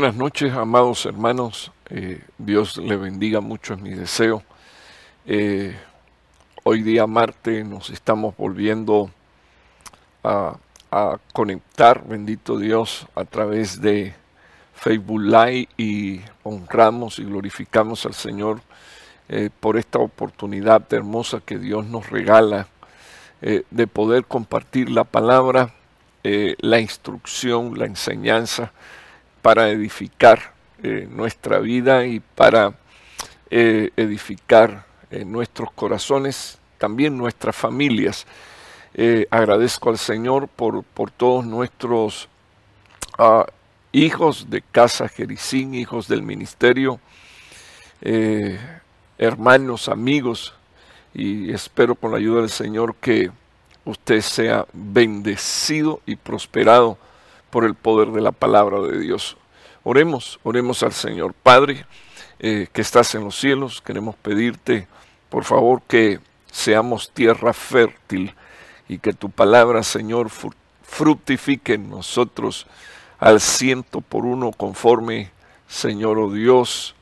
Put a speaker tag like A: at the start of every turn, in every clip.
A: Buenas noches, amados hermanos. Eh, Dios le bendiga mucho, es mi deseo. Eh, hoy día martes nos estamos volviendo a, conectar, bendito Dios, a través de Facebook Live y honramos y glorificamos al Señor eh, por esta oportunidad hermosa que Dios nos regala de poder compartir la palabra, la instrucción, la enseñanza para edificar eh, nuestra vida y para eh, edificar eh, nuestros corazones, también nuestras familias. agradezco al Señor por, por todos nuestros ah, hijos de Casa Jericín, hijos del ministerio, hermanos, amigos, y espero con la ayuda del Señor que usted sea bendecido y prosperado por el poder de la palabra de Dios. Oremos, oremos al Señor. Padre, eh, que estás en los cielos, queremos pedirte, por favor, que seamos tierra fértil y que tu palabra, Señor, fructifique en nosotros al ciento por uno conforme, Señor, oh Dios,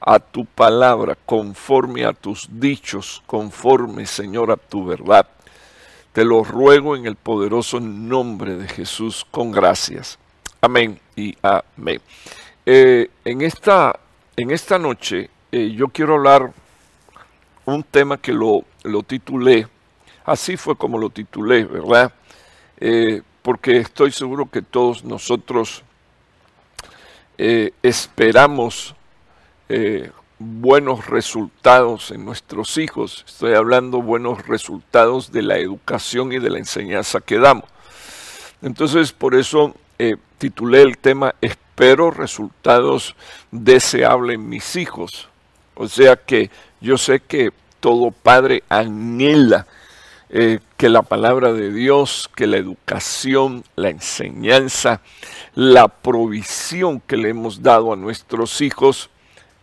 A: a tu palabra, conforme a tus dichos, conforme, Señor, a tu verdad. Te lo ruego en el poderoso nombre de Jesús con gracias. Amén y amén. Eh, en, esta, en esta noche eh, yo quiero hablar un tema que lo, lo, titulé, así fue como lo titulé, ¿verdad? Eh, porque estoy seguro que todos nosotros esperamos buenos resultados en nuestros hijos. Estoy hablando buenos resultados de la educación y de la enseñanza que damos. Entonces, por eso eh, titulé el tema Espero resultados deseables en mis hijos. O sea que yo sé que todo padre anhela eh, que la palabra de Dios, que la educación, la enseñanza, la provisión que le hemos dado a nuestros hijos,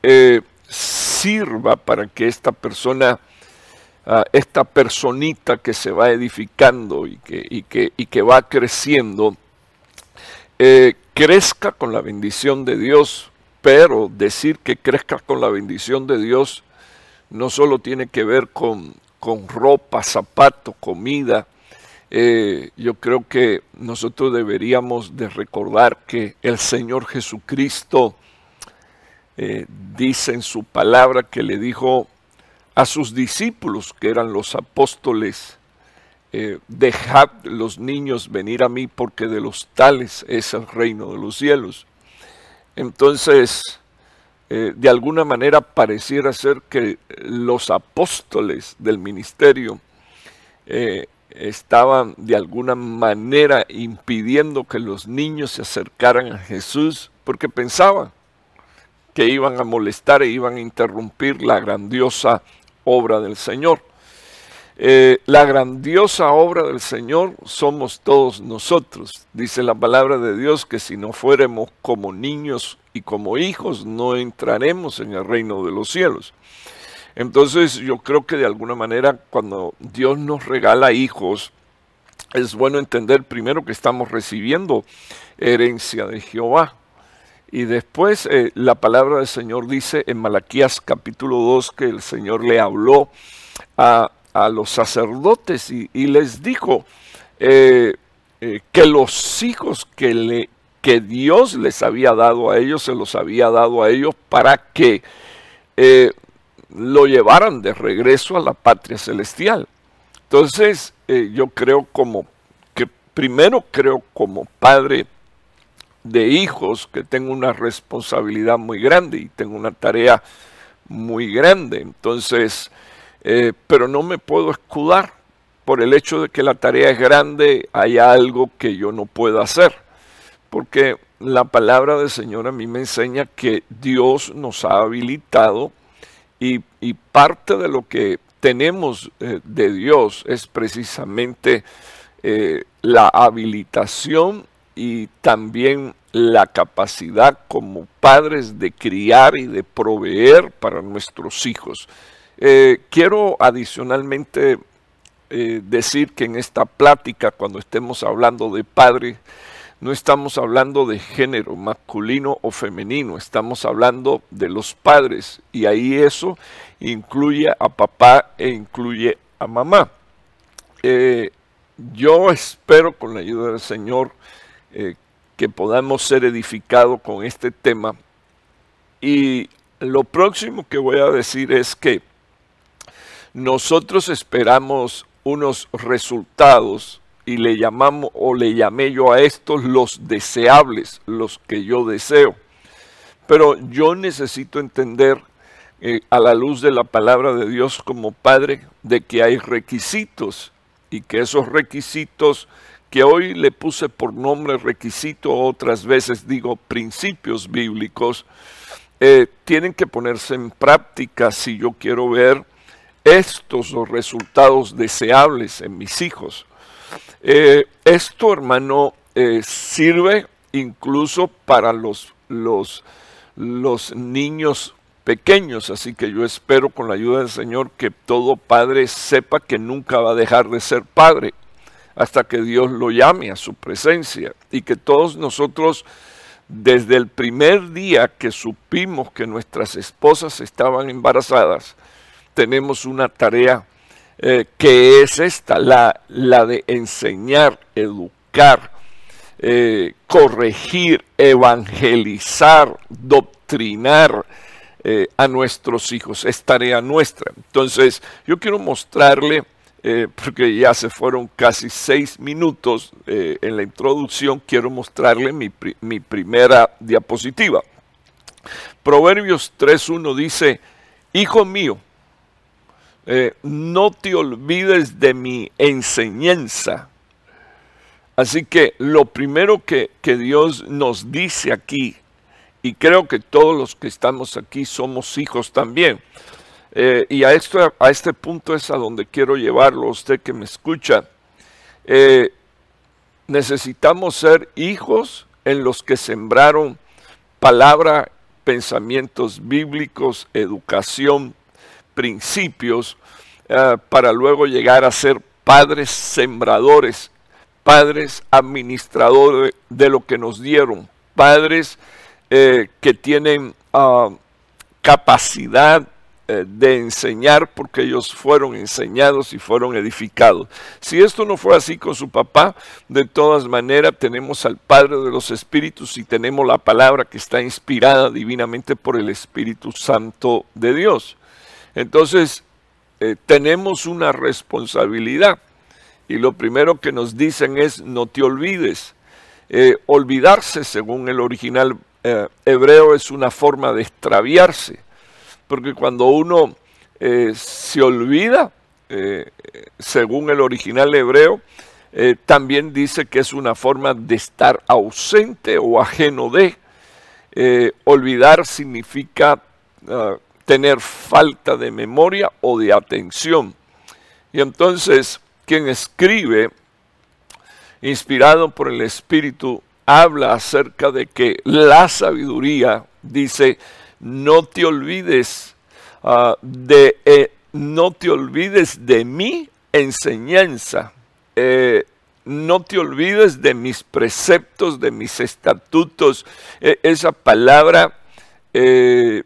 A: eh, sirva para que esta persona, ah, esta personita que se va edificando y que, que, y que va creciendo, eh, crezca con la bendición de Dios, pero decir que crezca con la bendición de Dios no solo tiene que ver con, con ropa, zapato, comida, eh, yo creo que nosotros deberíamos de recordar que el Señor Jesucristo eh, dice en su palabra que le dijo a sus discípulos, que eran los apóstoles, eh, dejad los niños venir a mí porque de los tales es el reino de los cielos. Entonces, eh, de alguna manera pareciera ser que los apóstoles del ministerio estaban de alguna manera impidiendo que los niños se acercaran a Jesús porque pensaban que iban a molestar e iban a interrumpir la grandiosa obra del Señor. Eh, la grandiosa obra del Señor somos todos nosotros. Dice la palabra de Dios que si no fuéramos como niños y como hijos, no entraremos en el reino de los cielos. Entonces yo creo que de alguna manera cuando Dios nos regala hijos, es bueno entender primero que estamos recibiendo herencia de Jehová. Y después eh, la palabra del Señor dice en Malaquías capítulo 2 que el Señor le habló a, los sacerdotes y, les dijo eh, eh, que los hijos que, le, que Dios les había dado a ellos, se los había dado a ellos para que lo llevaran de regreso a la patria celestial. Entonces yo creo como que primero creo como padre de hijos que tengo una responsabilidad muy grande y tengo una tarea muy grande. Entonces, eh, pero no me puedo escudar por el hecho de que la tarea es grande, hay algo que yo no puedo hacer. Porque la palabra del Señor a mí me enseña que Dios nos ha habilitado y, parte de lo que tenemos eh, de Dios es precisamente eh, la habilitación y también la capacidad como padres de criar y de proveer para nuestros hijos. Eh, quiero adicionalmente eh, decir que en esta plática, cuando estemos hablando de padres, no estamos hablando de género masculino o femenino, estamos hablando de los padres y ahí eso incluye a papá e incluye a mamá. Eh, yo espero con la ayuda del Señor eh, que podamos ser edificados con este tema y lo próximo que voy a decir es que nosotros esperamos unos resultados y le llamamos o le llamé yo a estos los deseables, los que yo deseo. Pero yo necesito entender eh, a la luz de la palabra de Dios como Padre de que hay requisitos y que esos requisitos que hoy le puse por nombre requisito, otras veces digo principios bíblicos, eh, tienen que ponerse en práctica si yo quiero ver estos los resultados deseables en mis hijos. Eh, esto, hermano, eh, sirve incluso para los, los, los niños pequeños, así que yo espero con la ayuda del Señor que todo padre sepa que nunca va a dejar de ser padre hasta que Dios lo llame a su presencia y que todos nosotros desde el primer día que supimos que nuestras esposas estaban embarazadas, tenemos una tarea eh, que es esta, la, la, de enseñar, educar, eh, corregir, evangelizar, doctrinar eh, a nuestros hijos. Es tarea nuestra. Entonces, yo quiero mostrarle eh, porque ya se fueron casi seis minutos eh, en la introducción, quiero mostrarle mi, primera diapositiva. Proverbios 3.1 dice, Hijo mío, eh, no te olvides de mi enseñanza. Así que lo primero que, que Dios nos dice aquí, y creo que todos los que estamos aquí somos hijos también, eh, y a, esto, a este punto es a donde quiero llevarlo, usted que me escucha. Eh, necesitamos ser hijos en los que sembraron palabra, pensamientos bíblicos, educación, principios, eh, para luego llegar a ser padres sembradores, padres administradores de lo que nos dieron, padres que tienen ah, capacidad de enseñar porque ellos fueron enseñados y fueron edificados. Si esto no fue así con su papá, de todas maneras tenemos al Padre de los Espíritus y tenemos la palabra que está inspirada divinamente por el Espíritu Santo de Dios. Entonces, eh, tenemos una responsabilidad y lo primero que nos dicen es no te olvides. Eh, olvidarse, según el original hebreo, es una forma de extraviarse porque cuando uno eh, se olvida, eh, según el original hebreo, eh, también dice que es una forma de estar ausente o ajeno de. olvidar significa ah, tener falta de memoria o de atención. Y entonces, quien escribe, inspirado por el Espíritu, habla acerca de que la sabiduría, dice, no te olvides ah, de eh, no te olvides de mi enseñanza. Eh, no te olvides de mis preceptos, de mis estatutos. E, esa palabra eh,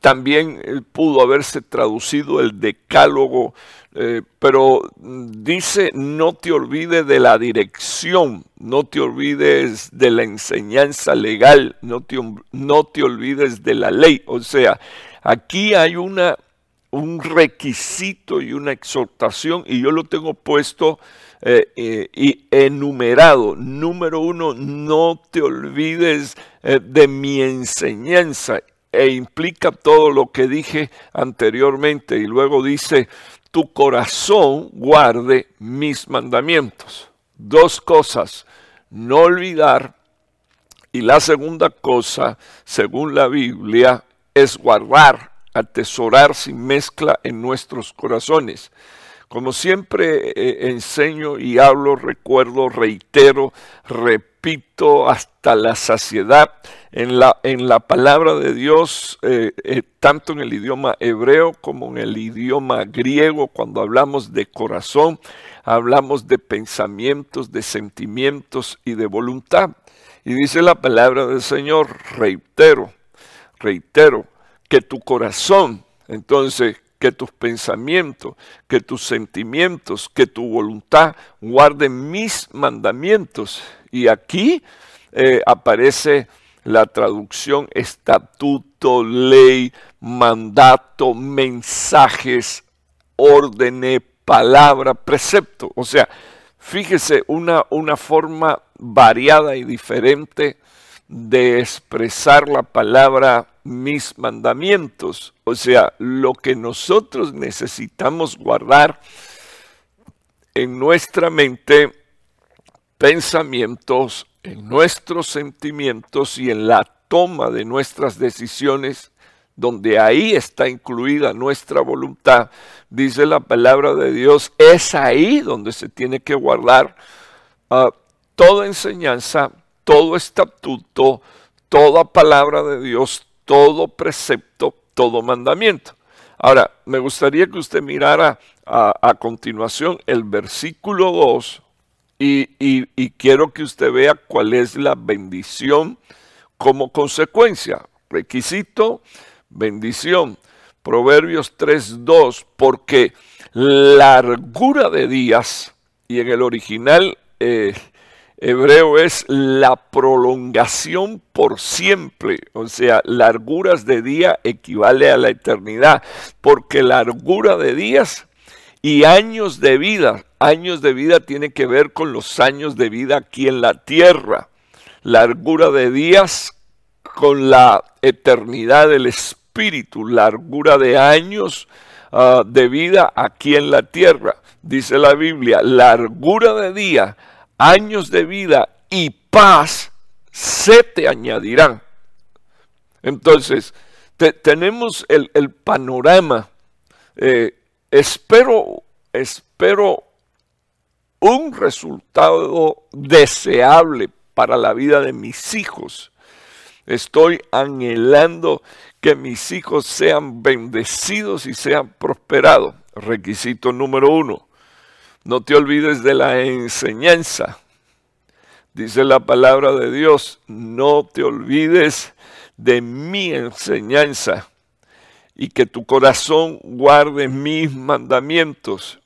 A: también pudo haberse traducido el decálogo eh, pero dice, no te olvides de la dirección, no te olvides de la enseñanza legal, no te, no te olvides de la ley. O sea, aquí hay una, un requisito y una exhortación, y yo lo tengo puesto eh, eh, y enumerado. Número uno, no te olvides de mi enseñanza e implica todo lo que dije anteriormente. Y luego dice, tu corazón guarde mis mandamientos. Dos cosas, no olvidar. Y la segunda cosa, según la Biblia, es guardar, atesorar sin mezcla en nuestros corazones. Como siempre eh, enseño y hablo, recuerdo, reitero, repito repito hasta la saciedad en la, en la palabra de Dios, eh, eh, tanto en el idioma hebreo como en el idioma griego, cuando hablamos de corazón, hablamos de pensamientos, de sentimientos y de voluntad. Y dice la palabra del Señor, reitero, reitero, que tu corazón, entonces, que tus pensamientos, que tus sentimientos, que tu voluntad guarden mis mandamientos. Y aquí eh, aparece la traducción estatuto, ley, mandato, mensajes, órdenes, palabra, precepto. O sea, fíjese una, una forma variada y diferente de expresar la palabra mis mandamientos. O sea, lo que nosotros necesitamos guardar en nuestra mente, pensamientos, en nuestros sentimientos y en la toma de nuestras decisiones, donde ahí está incluida nuestra voluntad, dice la palabra de Dios, es ahí donde se tiene que guardar ah, toda enseñanza, todo estatuto, toda palabra de Dios, todo precepto, todo mandamiento. Ahora, me gustaría que usted mirara a, continuación el versículo 2 y, quiero que usted vea cuál es la bendición como consecuencia. Requisito, bendición. Proverbios 3.2, porque largura de días, y en el original eh, hebreo es la prolongación por siempre, o sea, larguras de día equivale a la eternidad, porque largura de días y años de vida, años de vida tiene que ver con los años de vida aquí en la tierra, largura de días con la eternidad del espíritu, largura de años ah, de vida aquí en la tierra, dice la Biblia, largura de día años de vida y paz se te añadirán. Entonces, tenemos el, panorama. Eh, espero, espero un resultado deseable para la vida de mis hijos. Estoy anhelando que mis hijos sean bendecidos y sean prosperados. Requisito número uno. No te olvides de la enseñanza. Dice la palabra de Dios, no te olvides de mi enseñanza y que tu corazón guarde mis mandamientos.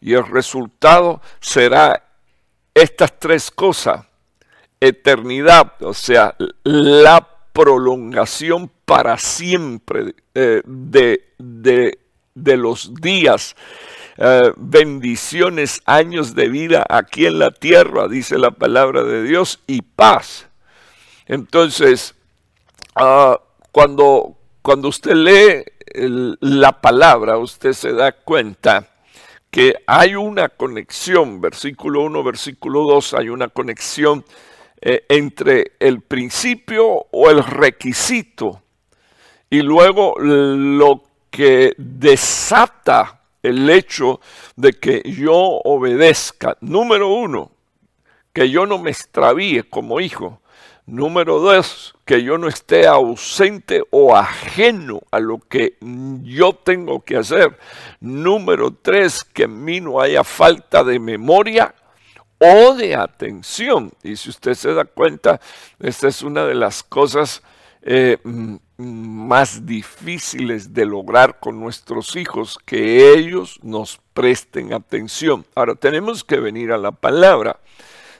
A: Y el resultado será estas tres cosas. Eternidad, o sea, la prolongación para siempre eh, de, de, de los días eh, bendiciones, años de vida aquí en la tierra, dice la palabra de Dios, y paz. Entonces, ah, cuando, cuando usted lee la palabra, usted se da cuenta que hay una conexión, versículo 1, versículo 2, hay una conexión eh, entre el principio o el requisito y luego lo que desata el hecho de que yo obedezca. Número uno, que yo no me extravíe como hijo. Número dos, que yo no esté ausente o ajeno a lo que yo tengo que hacer. Número tres, que en mí no haya falta de memoria o de atención. Y si usted se da cuenta, esta es una de las cosas eh, más difíciles de lograr con nuestros hijos, que ellos nos presten atención. Ahora, tenemos que venir a la palabra.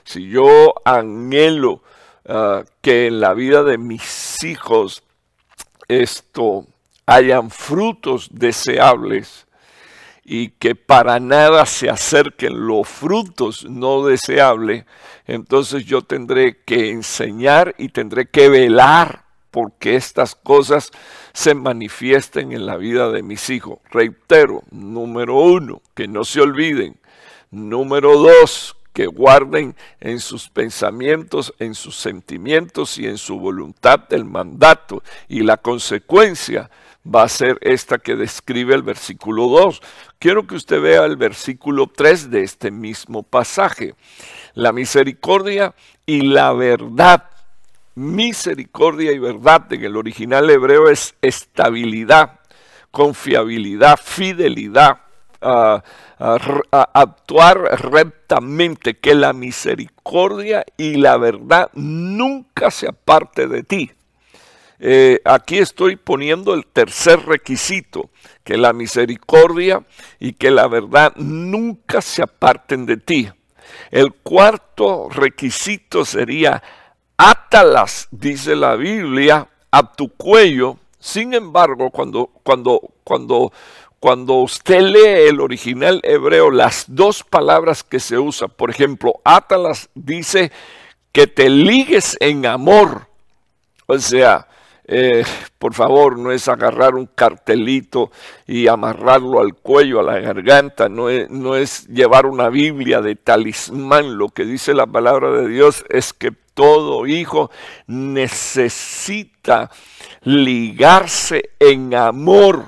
A: Si yo anhelo ah, que en la vida de mis hijos esto hayan frutos deseables y que para nada se acerquen los frutos no deseables, entonces yo tendré que enseñar y tendré que velar porque estas cosas se manifiesten en la vida de mis hijos. Reitero, número uno, que no se olviden. Número dos, que guarden en sus pensamientos, en sus sentimientos y en su voluntad el mandato y la consecuencia va a ser esta que describe el versículo 2. Quiero que usted vea el versículo 3 de este mismo pasaje. La misericordia y la verdad. Misericordia y verdad en el original hebreo es estabilidad, confiabilidad, fidelidad, actuar rectamente, que la misericordia y la verdad nunca se aparte de ti. Eh, aquí estoy poniendo el tercer requisito, que la misericordia y que la verdad nunca se aparten de ti. El cuarto requisito sería, átalas, dice la Biblia, a tu cuello. Sin embargo, cuando, cuando, cuando, cuando usted lee el original hebreo, las dos palabras que se usan, por ejemplo, átalas dice que te ligues en amor. O sea, eh, por favor, no es agarrar un cartelito y amarrarlo al cuello, a la garganta, no es, no es llevar una Biblia de talismán. Lo que dice la palabra de Dios es que todo hijo necesita ligarse en amor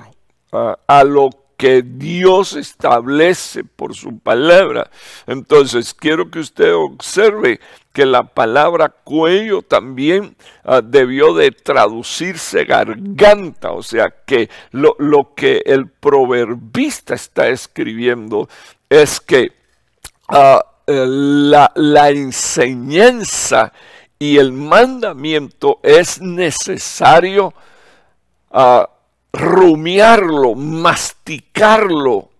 A: a, lo que Dios establece por su palabra. Entonces, quiero que usted observe que la palabra cuello también ah, debió de traducirse garganta, o sea que lo, que el proverbista está escribiendo es que ah, la, enseñanza y el mandamiento es necesario uh, rumiarlo, masticarlo,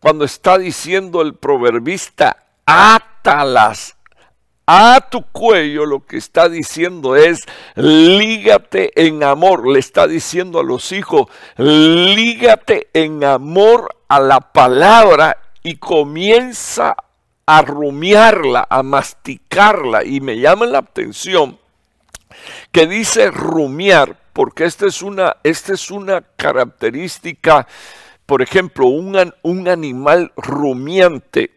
A: cuando está diciendo el proverbista, átalas a tu cuello, lo que está diciendo es, lígate en amor. Le está diciendo a los hijos, lígate en amor a la palabra y comienza a rumiarla, a masticarla. Y me llama la atención que dice rumiar, porque esta es una, esta es una característica, por ejemplo, un, un animal rumiante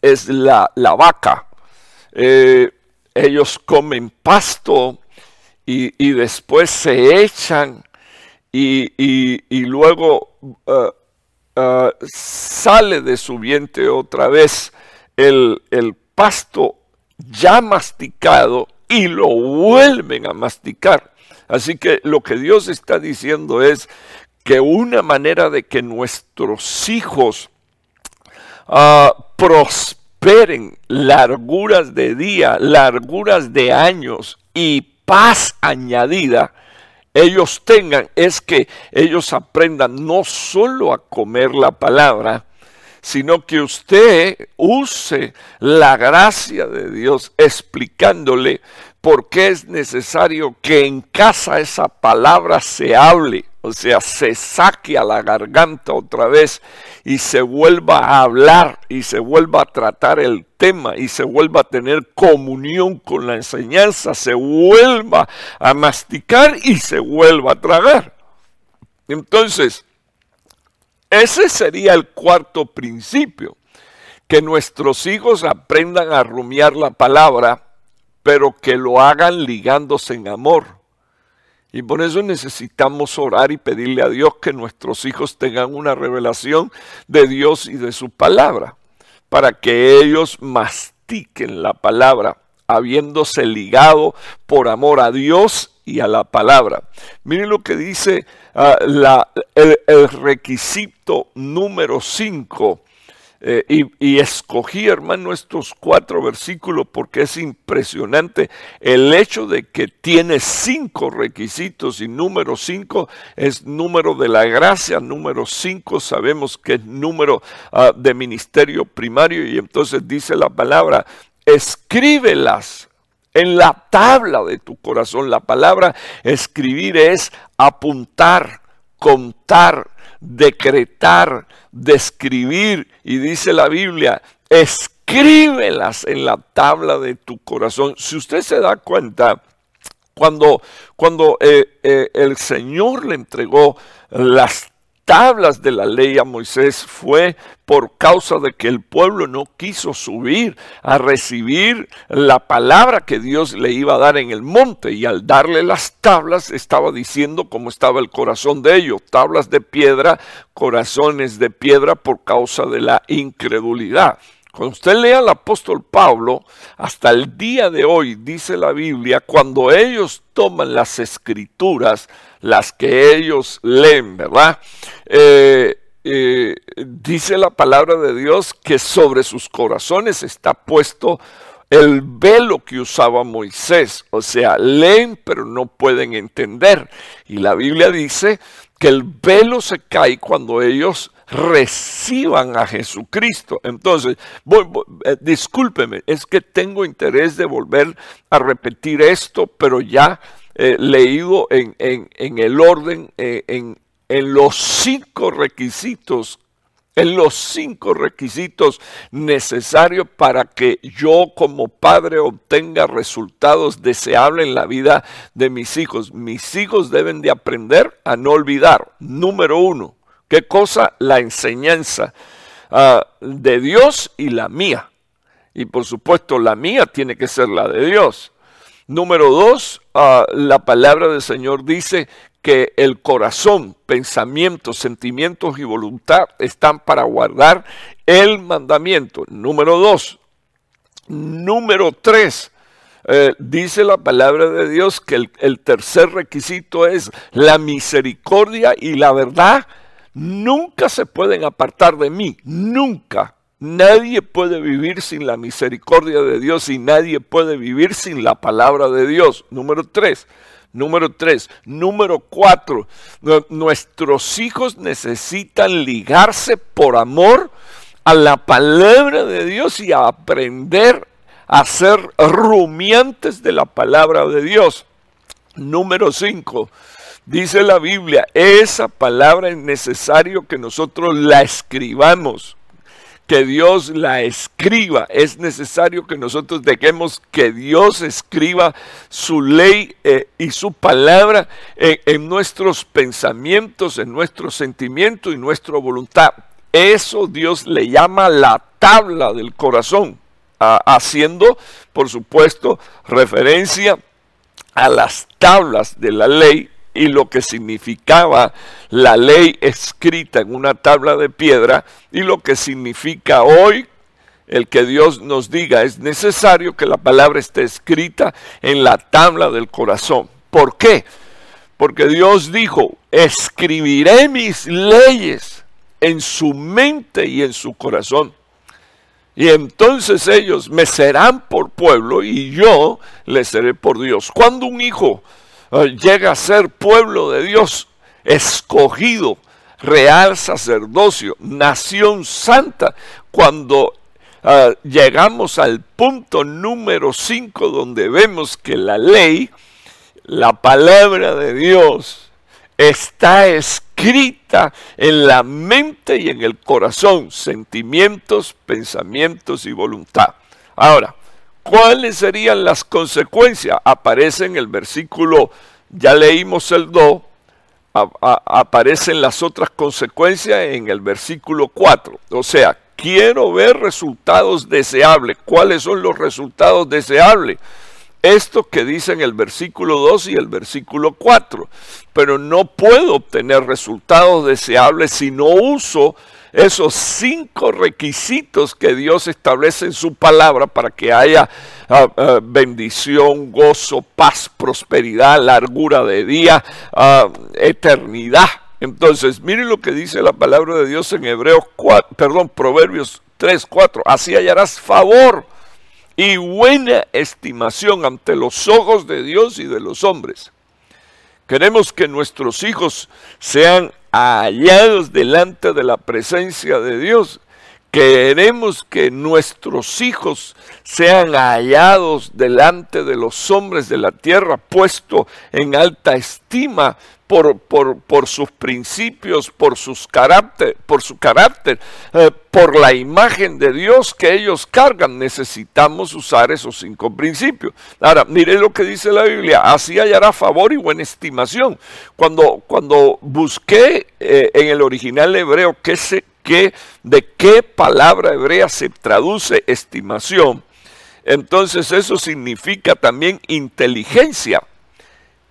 A: es la, la vaca. Eh, ellos comen pasto y, después se echan y, luego uh, uh, sale de su vientre otra vez el, pasto ya masticado y lo vuelven a masticar. Así que lo que Dios está diciendo es que una manera de que nuestros hijos uh, prosperen larguras de día, larguras de años y paz añadida, ellos tengan es que ellos aprendan no solo a comer la palabra, sino que usted use la gracia de Dios explicándole por qué es necesario que en casa esa palabra se hable, o sea, se saque a la garganta otra vez y se vuelva a hablar y se vuelva a tratar el tema y se vuelva a tener comunión con la enseñanza, se vuelva a masticar y se vuelva a tragar. Entonces, ese sería el cuarto principio, que nuestros hijos aprendan a rumiar la palabra, pero que lo hagan ligándose en amor. Y por eso necesitamos orar y pedirle a Dios que nuestros hijos tengan una revelación de Dios y de su palabra, para que ellos mastiquen la palabra, habiéndose ligado por amor a Dios y a la palabra. Miren lo que dice Ah, el, requisito número 5. Eh, y, escogí, hermano, estos cuatro versículos porque es impresionante el hecho de que tiene cinco requisitos y número cinco es número de la gracia, número cinco sabemos que es número ah, de ministerio primario y entonces dice la palabra, escríbelas en la tabla de tu corazón. La palabra escribir es apuntar, contar, decretar, describir. Y dice la Biblia, escríbelas en la tabla de tu corazón. Si usted se da cuenta, cuando, cuando eh, eh, el Señor le entregó las tablas de la ley a Moisés fue por causa de que el pueblo no quiso subir a recibir la palabra que Dios le iba a dar en el monte y al darle las tablas estaba diciendo cómo estaba el corazón de ellos, tablas de piedra, corazones de piedra por causa de la incredulidad. Cuando usted lea al apóstol Pablo, hasta el día de hoy, dice la Biblia, cuando ellos toman las escrituras, las que ellos leen, ¿verdad? Eh, eh, dice la palabra de Dios que sobre sus corazones está puesto el velo que usaba Moisés. O sea, leen pero no pueden entender. Y la Biblia dice que el velo se cae cuando ellos reciban a Jesucristo. Entonces, eh, discúlpeme, es que tengo interés de volver a repetir esto, pero ya eh, leído en, el orden, eh, en, en los cinco requisitos en los cinco requisitos necesarios para que yo como padre obtenga resultados deseables en la vida de mis hijos. Mis hijos deben de aprender a no olvidar. Número uno, ¿Qué cosa? La enseñanza ah, de Dios y la mía. Y por supuesto la mía tiene que ser la de Dios. Número dos, ah, la palabra del Señor dice que el corazón, pensamientos, sentimientos y voluntad están para guardar el mandamiento. Número dos. Número tres, eh, dice la palabra de Dios que el, el tercer requisito es la misericordia y la verdad nunca se pueden apartar de mí, nunca. Nadie puede vivir sin la misericordia de Dios y nadie puede vivir sin la palabra de Dios. Número tres. Número tres. Número cuatro. Nuestros hijos necesitan ligarse por amor a la palabra de Dios y a aprender a ser rumiantes de la palabra de Dios. Número cinco Dice la Biblia, esa palabra es necesario que nosotros la escribamos, que Dios la escriba. Es necesario que nosotros dejemos que Dios escriba su ley eh, y su palabra en, nuestros pensamientos, en nuestros sentimientos y nuestra voluntad. Eso Dios le llama la tabla del corazón, haciendo, por supuesto, referencia a las tablas de la ley y lo que significaba la ley escrita en una tabla de piedra y lo que significa hoy el que Dios nos diga es necesario que la palabra esté escrita en la tabla del corazón. ¿Por qué? Porque Dios dijo, escribiré mis leyes en su mente y en su corazón. Y entonces ellos me serán por pueblo y yo les seré por Dios. Cuando un hijo llega a ser pueblo de Dios, escogido, real sacerdocio, nación santa, cuando eh, llegamos al punto número 5 donde vemos que la ley, la palabra de Dios, está escrita en la mente y en el corazón, sentimientos, pensamientos y voluntad. Ahora, ¿Cuáles serían las consecuencias? Aparece en el versículo, ya leímos el 2, aparecen las otras consecuencias en el versículo 4. O sea, quiero ver resultados deseables. ¿Cuáles son los resultados deseables? Esto que dicen el versículo 2 y el versículo 4. Pero no puedo obtener resultados deseables si no uso esos cinco requisitos que Dios establece en su palabra para que haya ah, ah, bendición, gozo, paz, prosperidad, largura de día, ah, eternidad. Entonces, miren lo que dice la palabra de Dios en Hebreos 4, perdón, Proverbios 3, 4. Así hallarás favor y buena estimación ante los ojos de Dios y de los hombres. Queremos que nuestros hijos sean hallados delante de la presencia de Dios, Queremos que nuestros hijos sean hallados delante de los hombres de la tierra, puesto en alta estima por, por, sus principios, por, sus carácter, por su carácter, eh, por la imagen de Dios que ellos cargan. Necesitamos usar esos cinco principios. Ahora, mire lo que dice la Biblia, así hallará favor y buena estimación. Cuando, cuando busqué eh, en el original hebreo qué se de qué palabra hebrea se traduce estimación, entonces eso significa también inteligencia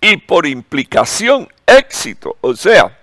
A: y por implicación éxito. O sea,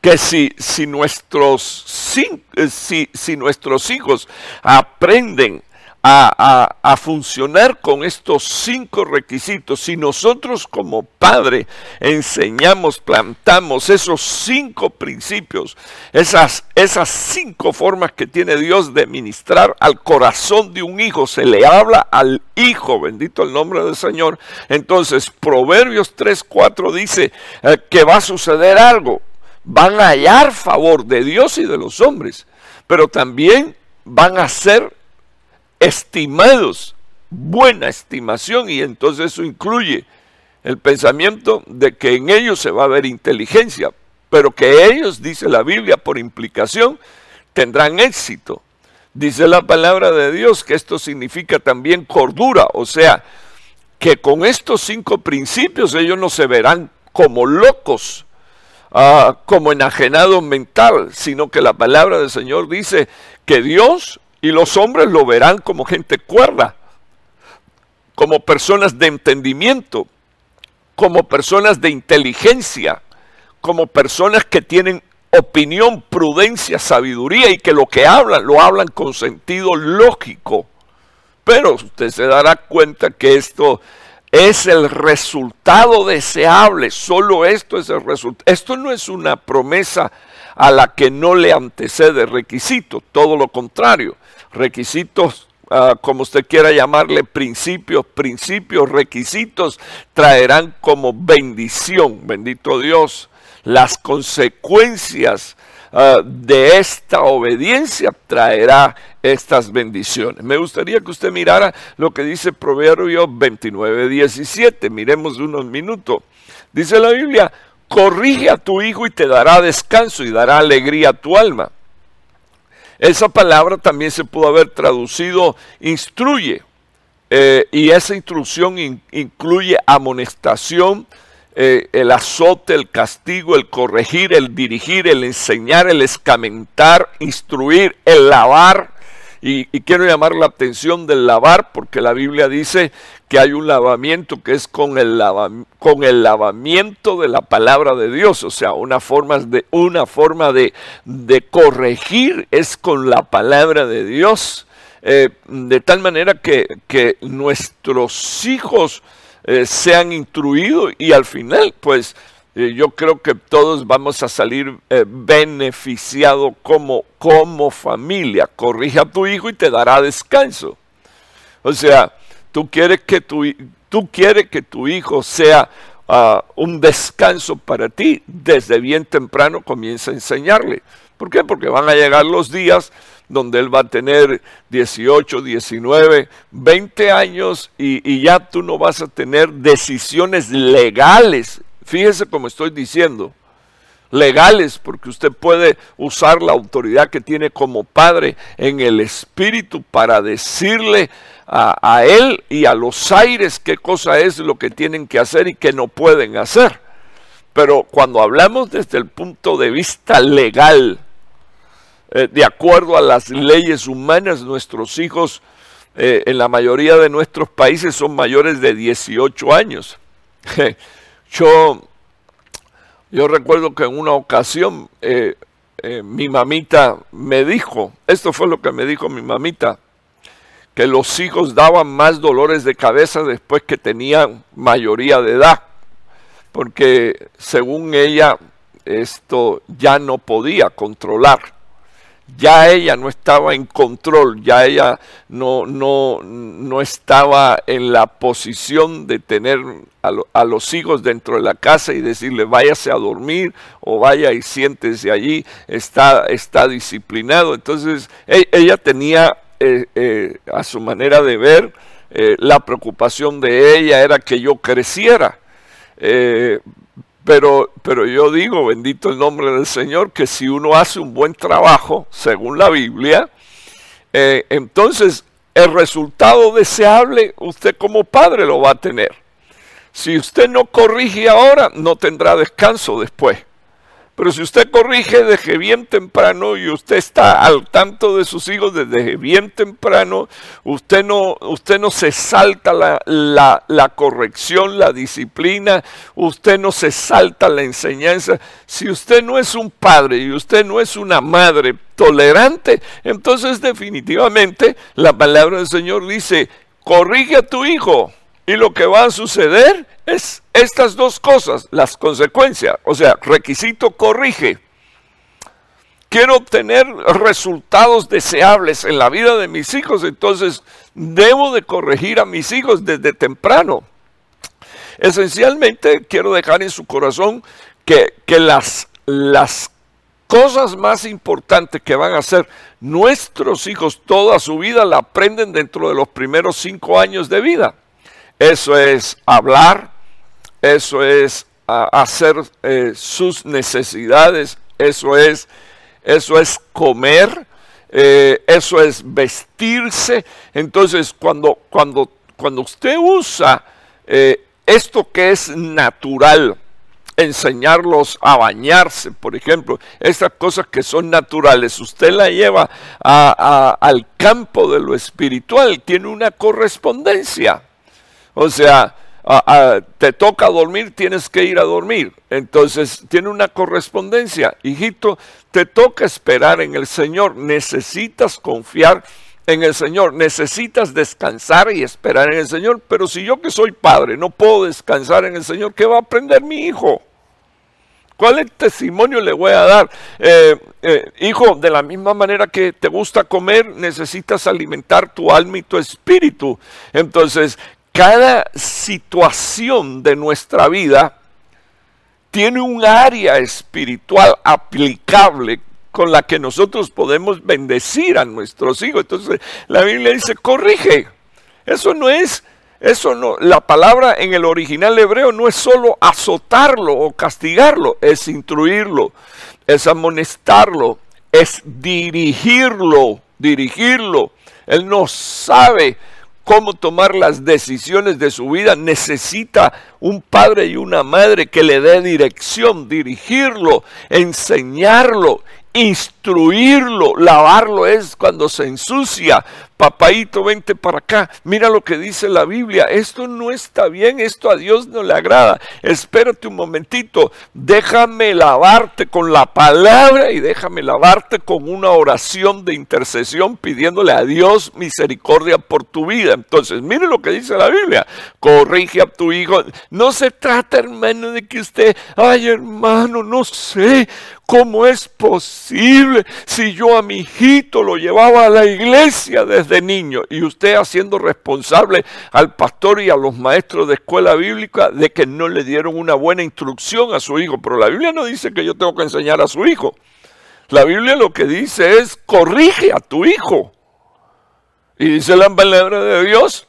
A: que si, si, nuestros, eh, si, si nuestros hijos aprenden a, funcionar con estos cinco requisitos, si nosotros como padre enseñamos, plantamos esos cinco principios, esas, esas cinco formas que tiene Dios de ministrar al corazón de un hijo, se le habla al hijo, bendito el nombre del Señor, entonces Proverbios 3, 4 dice eh, que va a suceder algo, van a hallar favor de Dios y de los hombres, pero también van a ser estimados, buena estimación, y entonces eso incluye el pensamiento de que en ellos se va a ver inteligencia, pero que ellos, dice la Biblia, por implicación, tendrán éxito. Dice la palabra de Dios que esto significa también cordura, o sea, que con estos cinco principios ellos no se verán como locos, ah, como enajenados mental, sino que la palabra del Señor dice que Dios y los hombres lo verán como gente cuerda, como personas de entendimiento, como personas de inteligencia, como personas que tienen opinión, prudencia, sabiduría y que lo que hablan lo hablan con sentido lógico. Pero usted se dará cuenta que esto es el resultado deseable, solo esto es el resultado. Esto no es una promesa a la que no le antecede requisito, todo lo contrario requisitos, ah, como usted quiera llamarle, principios, principios, requisitos, traerán como bendición, bendito Dios, las consecuencias ah, de esta obediencia traerá estas bendiciones. Me gustaría que usted mirara lo que dice Proverbio 29, 17. Miremos unos minutos. Dice la Biblia, corrige a tu hijo y te dará descanso y dará alegría a tu alma. Esa palabra también se pudo haber traducido instruye. Eh, y esa instrucción incluye amonestación, eh, el azote, el castigo, el corregir, el dirigir, el enseñar, el escamentar, instruir, el lavar, y, quiero llamar la atención del lavar porque la Biblia dice que hay un lavamiento que es con el, con el lavamiento de la palabra de Dios. O sea, una forma de, una forma de, corregir es con la palabra de Dios. Eh, de tal manera que, nuestros hijos eh, sean instruidos y al final pues yo creo que todos vamos a salir eh, beneficiados como, como familia. Corrige a tu hijo y te dará descanso. O sea, tú quieres que tu, tú quieres que tu hijo sea ah, un descanso para ti. Desde bien temprano comienza a enseñarle. ¿Por qué? Porque van a llegar los días donde él va a tener 18, 19, 20 años y, y ya tú no vas a tener decisiones legales fíjese como estoy diciendo, legales, porque usted puede usar la autoridad que tiene como padre en el espíritu para decirle a, él y a los aires qué cosa es lo que tienen que hacer y qué no pueden hacer. Pero cuando hablamos desde el punto de vista legal, eh, de acuerdo a las leyes humanas, nuestros hijos eh, en la mayoría de nuestros países son mayores de 18 años. Yo, yo recuerdo que en una ocasión eh, eh, mi mamita me dijo, esto fue lo que me dijo mi mamita, que los hijos daban más dolores de cabeza después que tenían mayoría de edad, porque según ella esto ya no podía controlar. Ya ella no estaba en control, ya ella no, no, no estaba en la posición de tener a, los hijos dentro de la casa y decirle váyase a dormir o vaya y siéntese allí, está, está disciplinado. Entonces e, ella tenía eh, eh, a su manera de ver, eh, la preocupación de ella era que yo creciera. Pero, pero yo digo, bendito el nombre del Señor, que si uno hace un buen trabajo, según la Biblia, eh, entonces el resultado deseable usted como padre lo va a tener. Si usted no corrige ahora, no tendrá descanso después. Pero si usted corrige desde bien temprano y usted está al tanto de sus hijos desde bien temprano, usted no, usted no se salta la, la, corrección, la disciplina, usted no se salta la enseñanza. Si usted no es un padre y usted no es una madre tolerante, entonces definitivamente la palabra del Señor dice, corrige a tu hijo y lo que va a suceder es estas dos cosas, las consecuencias. O sea, requisito corrige. Quiero obtener resultados deseables en la vida de mis hijos, entonces debo de corregir a mis hijos desde temprano. Esencialmente quiero dejar en su corazón que, que las, las cosas más importantes que van a hacer nuestros hijos toda su vida la aprenden dentro de los primeros cinco años de vida. Eso es hablar, eso es hacer eh, sus necesidades, eso es, eso es comer, eh, eso es vestirse. Entonces, cuando, cuando, cuando usted usa eh, esto que es natural, enseñarlos a bañarse, por ejemplo, estas cosas que son naturales, usted la lleva al campo de lo espiritual, tiene una correspondencia. O sea, te toca dormir, tienes que ir a dormir. Entonces tiene una correspondencia. Hijito, te toca esperar en el Señor. Necesitas confiar en el Señor. Necesitas descansar y esperar en el Señor. Pero si yo que soy padre no puedo descansar en el Señor, ¿qué va a aprender mi hijo? ¿Cuál testimonio le voy a dar? Eh, eh, hijo, de la misma manera que te gusta comer, necesitas alimentar tu alma y tu espíritu. Entonces, cada situación de nuestra vida tiene un área espiritual aplicable con la que nosotros podemos bendecir a nuestros hijos. Entonces la Biblia dice, corrige. Eso no es, eso no, la palabra en el original hebreo no es solo azotarlo o castigarlo, es instruirlo, es amonestarlo, es dirigirlo, dirigirlo. Él no sabe cómo tomar las decisiones de su vida, necesita un padre y una madre que le dé dirección, dirigirlo, enseñarlo, instruirlo. Lavarlo es cuando se ensucia, papaito, vente para acá, mira lo que dice la Biblia, esto no está bien, esto a Dios no le agrada, espérate un momentito, déjame lavarte con la palabra y déjame lavarte con una oración de intercesión pidiéndole a Dios misericordia por tu vida. Entonces, mire lo que dice la Biblia, corrige a tu hijo, no se trata hermano de que usted, ay hermano, no sé, ¿Cómo es posible si yo a mi hijito lo llevaba a la iglesia desde niño y usted haciendo responsable al pastor y a los maestros de escuela bíblica de que no le dieron una buena instrucción a su hijo? Pero la Biblia no dice que yo tengo que enseñar a su hijo. La Biblia lo que dice es corrige a tu hijo. Y dice la palabra de Dios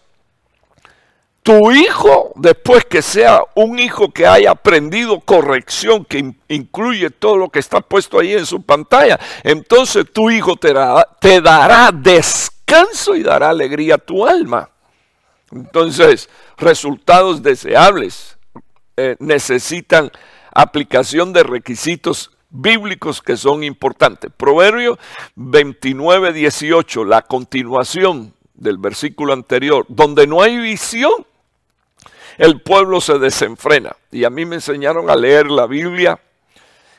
A: tu hijo, después que sea un hijo que haya aprendido corrección, que incluye todo lo que está puesto ahí en su pantalla, entonces tu hijo te, dará descanso y dará alegría a tu alma. Entonces, resultados deseables eh, necesitan aplicación de requisitos bíblicos que son importantes. Proverbio 29, 18, la continuación del versículo anterior, donde no hay visión, el pueblo se desenfrena. Y a mí me enseñaron a leer la Biblia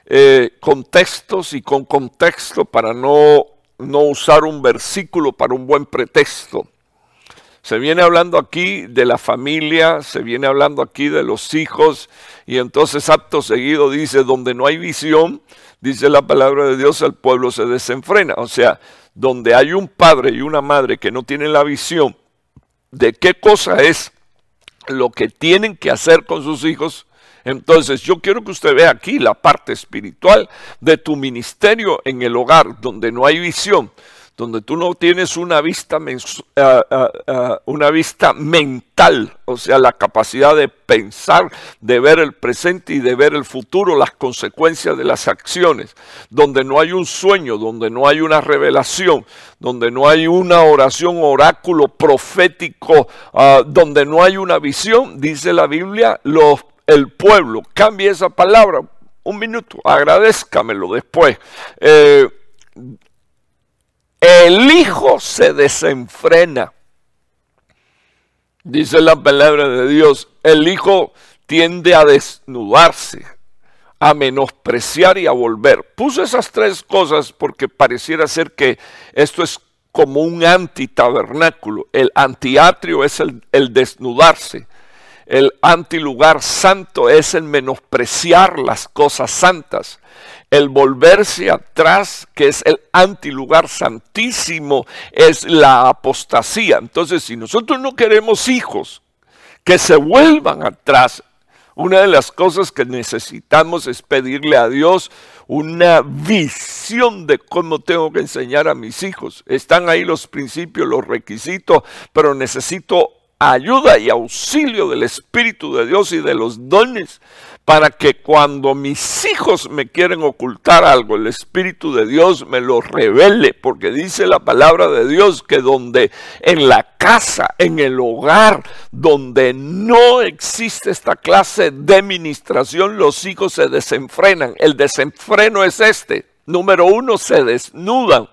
A: eh, con textos y con contexto para no, no usar un versículo para un buen pretexto. Se viene hablando aquí de la familia, se viene hablando aquí de los hijos, y entonces acto seguido dice, donde no hay visión, dice la palabra de Dios, el pueblo se desenfrena. O sea, donde hay un padre y una madre que no tienen la visión de qué cosa es lo que tienen que hacer con sus hijos, entonces yo quiero que usted vea aquí la parte espiritual de tu ministerio en el hogar, donde no hay visión, donde tú no tienes una vista, eh, eh, eh, una vista mental, o sea, la capacidad de pensar, de ver el presente y de ver el futuro, las consecuencias de las acciones, donde no hay un sueño, donde no hay una revelación, donde no hay una oración, oráculo profético, ah, donde no hay una visión, dice la Biblia, el pueblo, cambie esa palabra, un minuto, agradezcamelo después el hijo se desenfrena. Dice la palabra de Dios, el hijo tiende a desnudarse, a menospreciar y a volver. Puse esas tres cosas porque pareciera ser que esto es como un antitabernáculo. El antiatrio es el, el desnudarse. El antilugar santo es el menospreciar las cosas santas el volverse atrás, que es el antilugar santísimo, es la apostasía. Entonces, si nosotros no queremos hijos que se vuelvan atrás, una de las cosas que necesitamos es pedirle a Dios una visión de cómo tengo que enseñar a mis hijos. Están ahí los principios, los requisitos, pero necesito ayuda y auxilio del Espíritu de Dios y de los dones para que cuando mis hijos me quieren ocultar algo, el Espíritu de Dios me lo revele, porque dice la palabra de Dios que donde en la casa, en el hogar, donde no existe esta clase de ministración, los hijos se desenfrenan. El desenfreno es este. Número uno, se desnudan.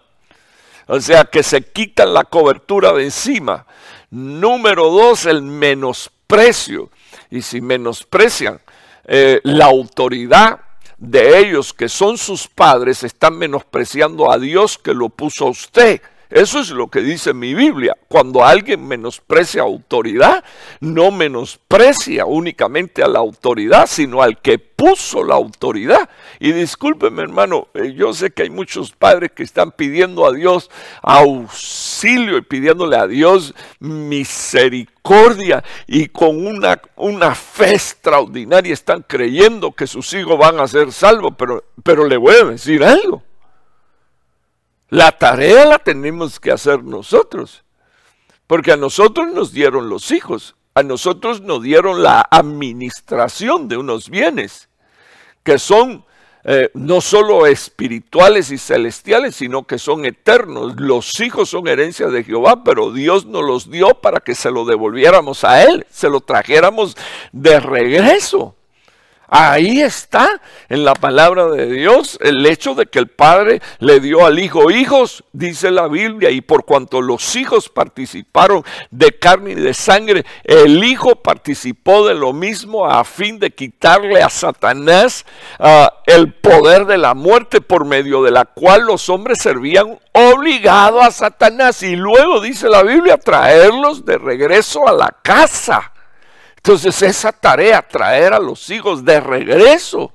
A: O sea, que se quitan la cobertura de encima. Número dos, el menosprecio. Y si menosprecian, eh, la autoridad de ellos, que son sus padres, están menospreciando a Dios que lo puso a usted. Eso es lo que dice mi Biblia. Cuando alguien menosprecia autoridad, no menosprecia únicamente a la autoridad, sino al que puso la autoridad. Y discúlpeme, hermano, eh, yo sé que hay muchos padres que están pidiendo a Dios auxilio y pidiéndole a Dios misericordia y con una, una fe extraordinaria están creyendo que sus hijos van a ser salvos, pero, pero le voy a decir algo. La tarea la tenemos que hacer nosotros, porque a nosotros nos dieron los hijos, a nosotros nos dieron la administración de unos bienes que son eh, no solo espirituales y celestiales, sino que son eternos. Los hijos son herencia de Jehová, pero Dios nos los dio para que se lo devolviéramos a Él, se lo trajéramos de regreso. Ahí está en la palabra de Dios el hecho de que el Padre le dio al Hijo hijos, dice la Biblia, y por cuanto los hijos participaron de carne y de sangre, el Hijo participó de lo mismo a fin de quitarle a Satanás ah, el poder de la muerte por medio de la cual los hombres servían obligado a Satanás y luego dice la Biblia traerlos de regreso a la casa. Entonces esa tarea, traer a los hijos de regreso,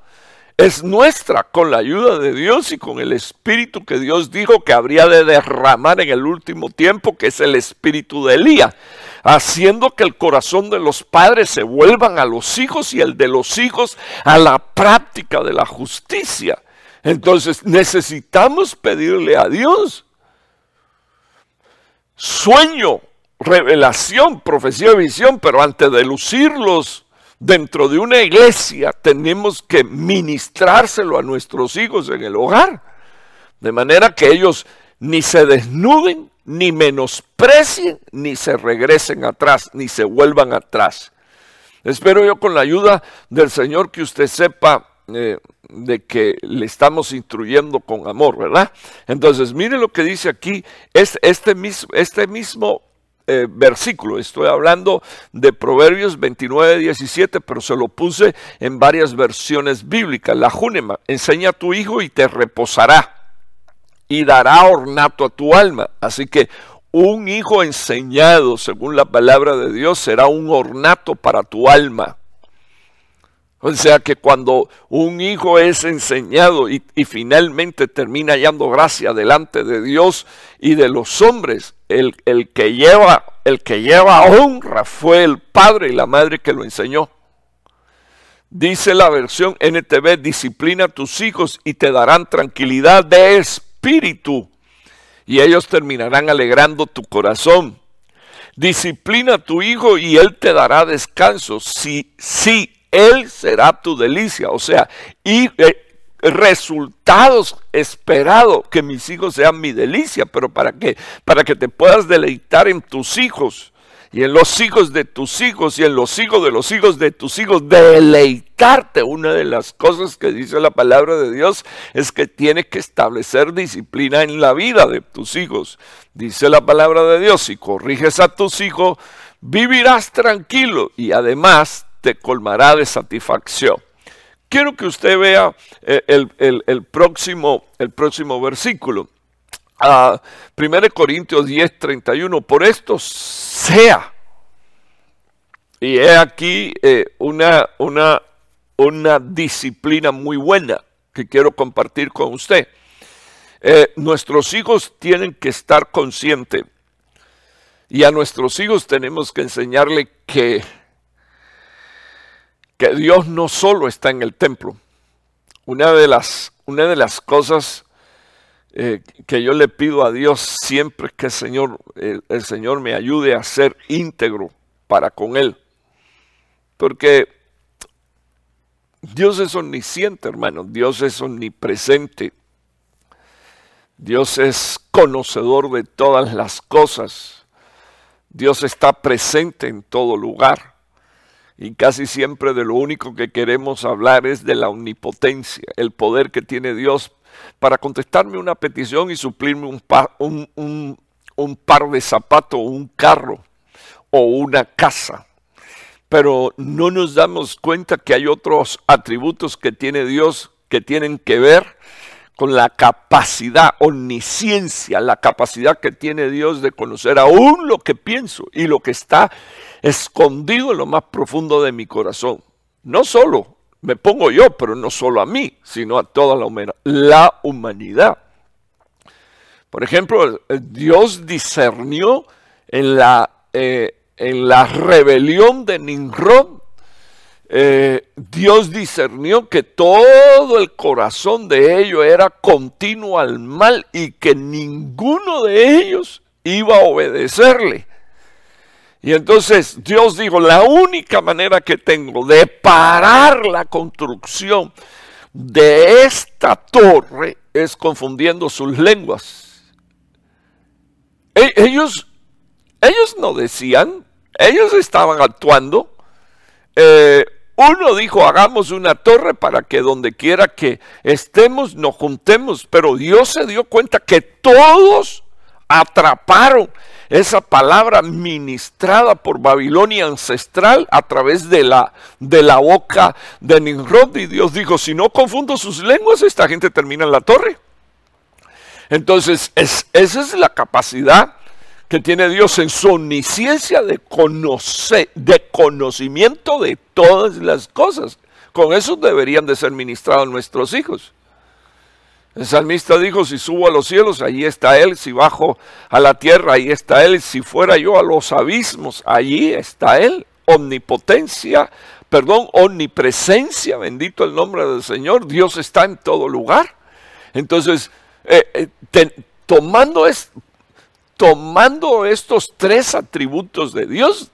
A: es nuestra con la ayuda de Dios y con el Espíritu que Dios dijo que habría de derramar en el último tiempo, que es el Espíritu de Elías, haciendo que el corazón de los padres se vuelvan a los hijos y el de los hijos a la práctica de la justicia. Entonces necesitamos pedirle a Dios sueño revelación, profecía y visión, pero antes de lucirlos dentro de una iglesia, tenemos que ministrárselo a nuestros hijos en el hogar. De manera que ellos ni se desnuden, ni menosprecien, ni se regresen atrás, ni se vuelvan atrás. Espero yo con la ayuda del Señor que usted sepa eh, de que le estamos instruyendo con amor, ¿verdad? Entonces, mire lo que dice aquí, es este mismo, este mismo eh, versículo. Estoy hablando de Proverbios 29, 17, pero se lo puse en varias versiones bíblicas. La Júnema, enseña a tu hijo y te reposará y dará ornato a tu alma. Así que un hijo enseñado, según la palabra de Dios, será un ornato para tu alma. O sea que cuando un hijo es enseñado y, finalmente termina hallando gracia delante de Dios y de los hombres, el, el, que lleva, el que lleva honra fue el padre y la madre que lo enseñó. Dice la versión NTV, disciplina a tus hijos y te darán tranquilidad de espíritu y ellos terminarán alegrando tu corazón. Disciplina a tu hijo y él te dará descanso. Si, si él será tu delicia. O sea, y eh, resultados esperados, que mis hijos sean mi delicia, pero ¿para qué? Para que te puedas deleitar en tus hijos y en los hijos de tus hijos y en los hijos de los hijos de tus hijos, deleitarte. Una de las cosas que dice la palabra de Dios es que tiene que establecer disciplina en la vida de tus hijos. Dice la palabra de Dios, si corriges a tus hijos, vivirás tranquilo y además te colmará de satisfacción. Quiero que usted vea eh, el, próximo, el próximo versículo. Uh, 1 Corintios 10, 31. Por esto sea. Y he aquí eh, una, una, una disciplina muy buena que quiero compartir con usted. Eh, nuestros hijos tienen que estar conscientes y a nuestros hijos tenemos que enseñarle que que Dios no solo está en el templo. Una de las, una de las cosas eh, que yo le pido a Dios siempre es que el Señor, el, Señor me ayude a ser íntegro para con Él. Porque Dios es omnisciente, hermano. Dios es omnipresente. Dios es conocedor de todas las cosas. Dios está presente en todo lugar. Y casi siempre de lo único que queremos hablar es de la omnipotencia, el poder que tiene Dios para contestarme una petición y suplirme un, un, par de zapatos, un carro o una casa. Pero no nos damos cuenta que hay otros atributos que tiene Dios que tienen que ver con la capacidad, omnisciencia, la capacidad que tiene Dios de conocer aún lo que pienso y lo que está escondido en lo más profundo de mi corazón. No solo me pongo yo, pero no solo a mí, sino a toda la, humanidad. Por ejemplo, Dios discernió en la, eh, en la rebelión de Nimrod eh, Dios discernió que todo el corazón de ellos era continuo al mal y que ninguno de ellos iba a obedecerle. Y entonces Dios dijo, la única manera que tengo de parar la construcción de esta torre es confundiendo sus lenguas. E-, ellos, ellos no decían, ellos estaban actuando. Eh, uno dijo, hagamos una torre para que donde quiera que estemos nos juntemos, pero Dios se dio cuenta que todos atraparon esa palabra ministrada por Babilonia ancestral a través de la, de la boca de Nimrod. Y Dios dijo, si no confundo sus lenguas, esta gente termina en la torre. Entonces, esa es la capacidad que tiene Dios en su omnisciencia de, de conocimiento de todas las cosas. Con eso deberían de ser ministrados nuestros hijos. El salmista dijo, si subo a los cielos, allí está Él, si bajo a la tierra, ahí está Él, si fuera yo a los abismos, allí está Él. Omnipotencia, perdón, omnipresencia, bendito el nombre del Señor, Dios está en todo lugar. Entonces, eh, eh, tomando, es, tomando estos tres atributos de Dios,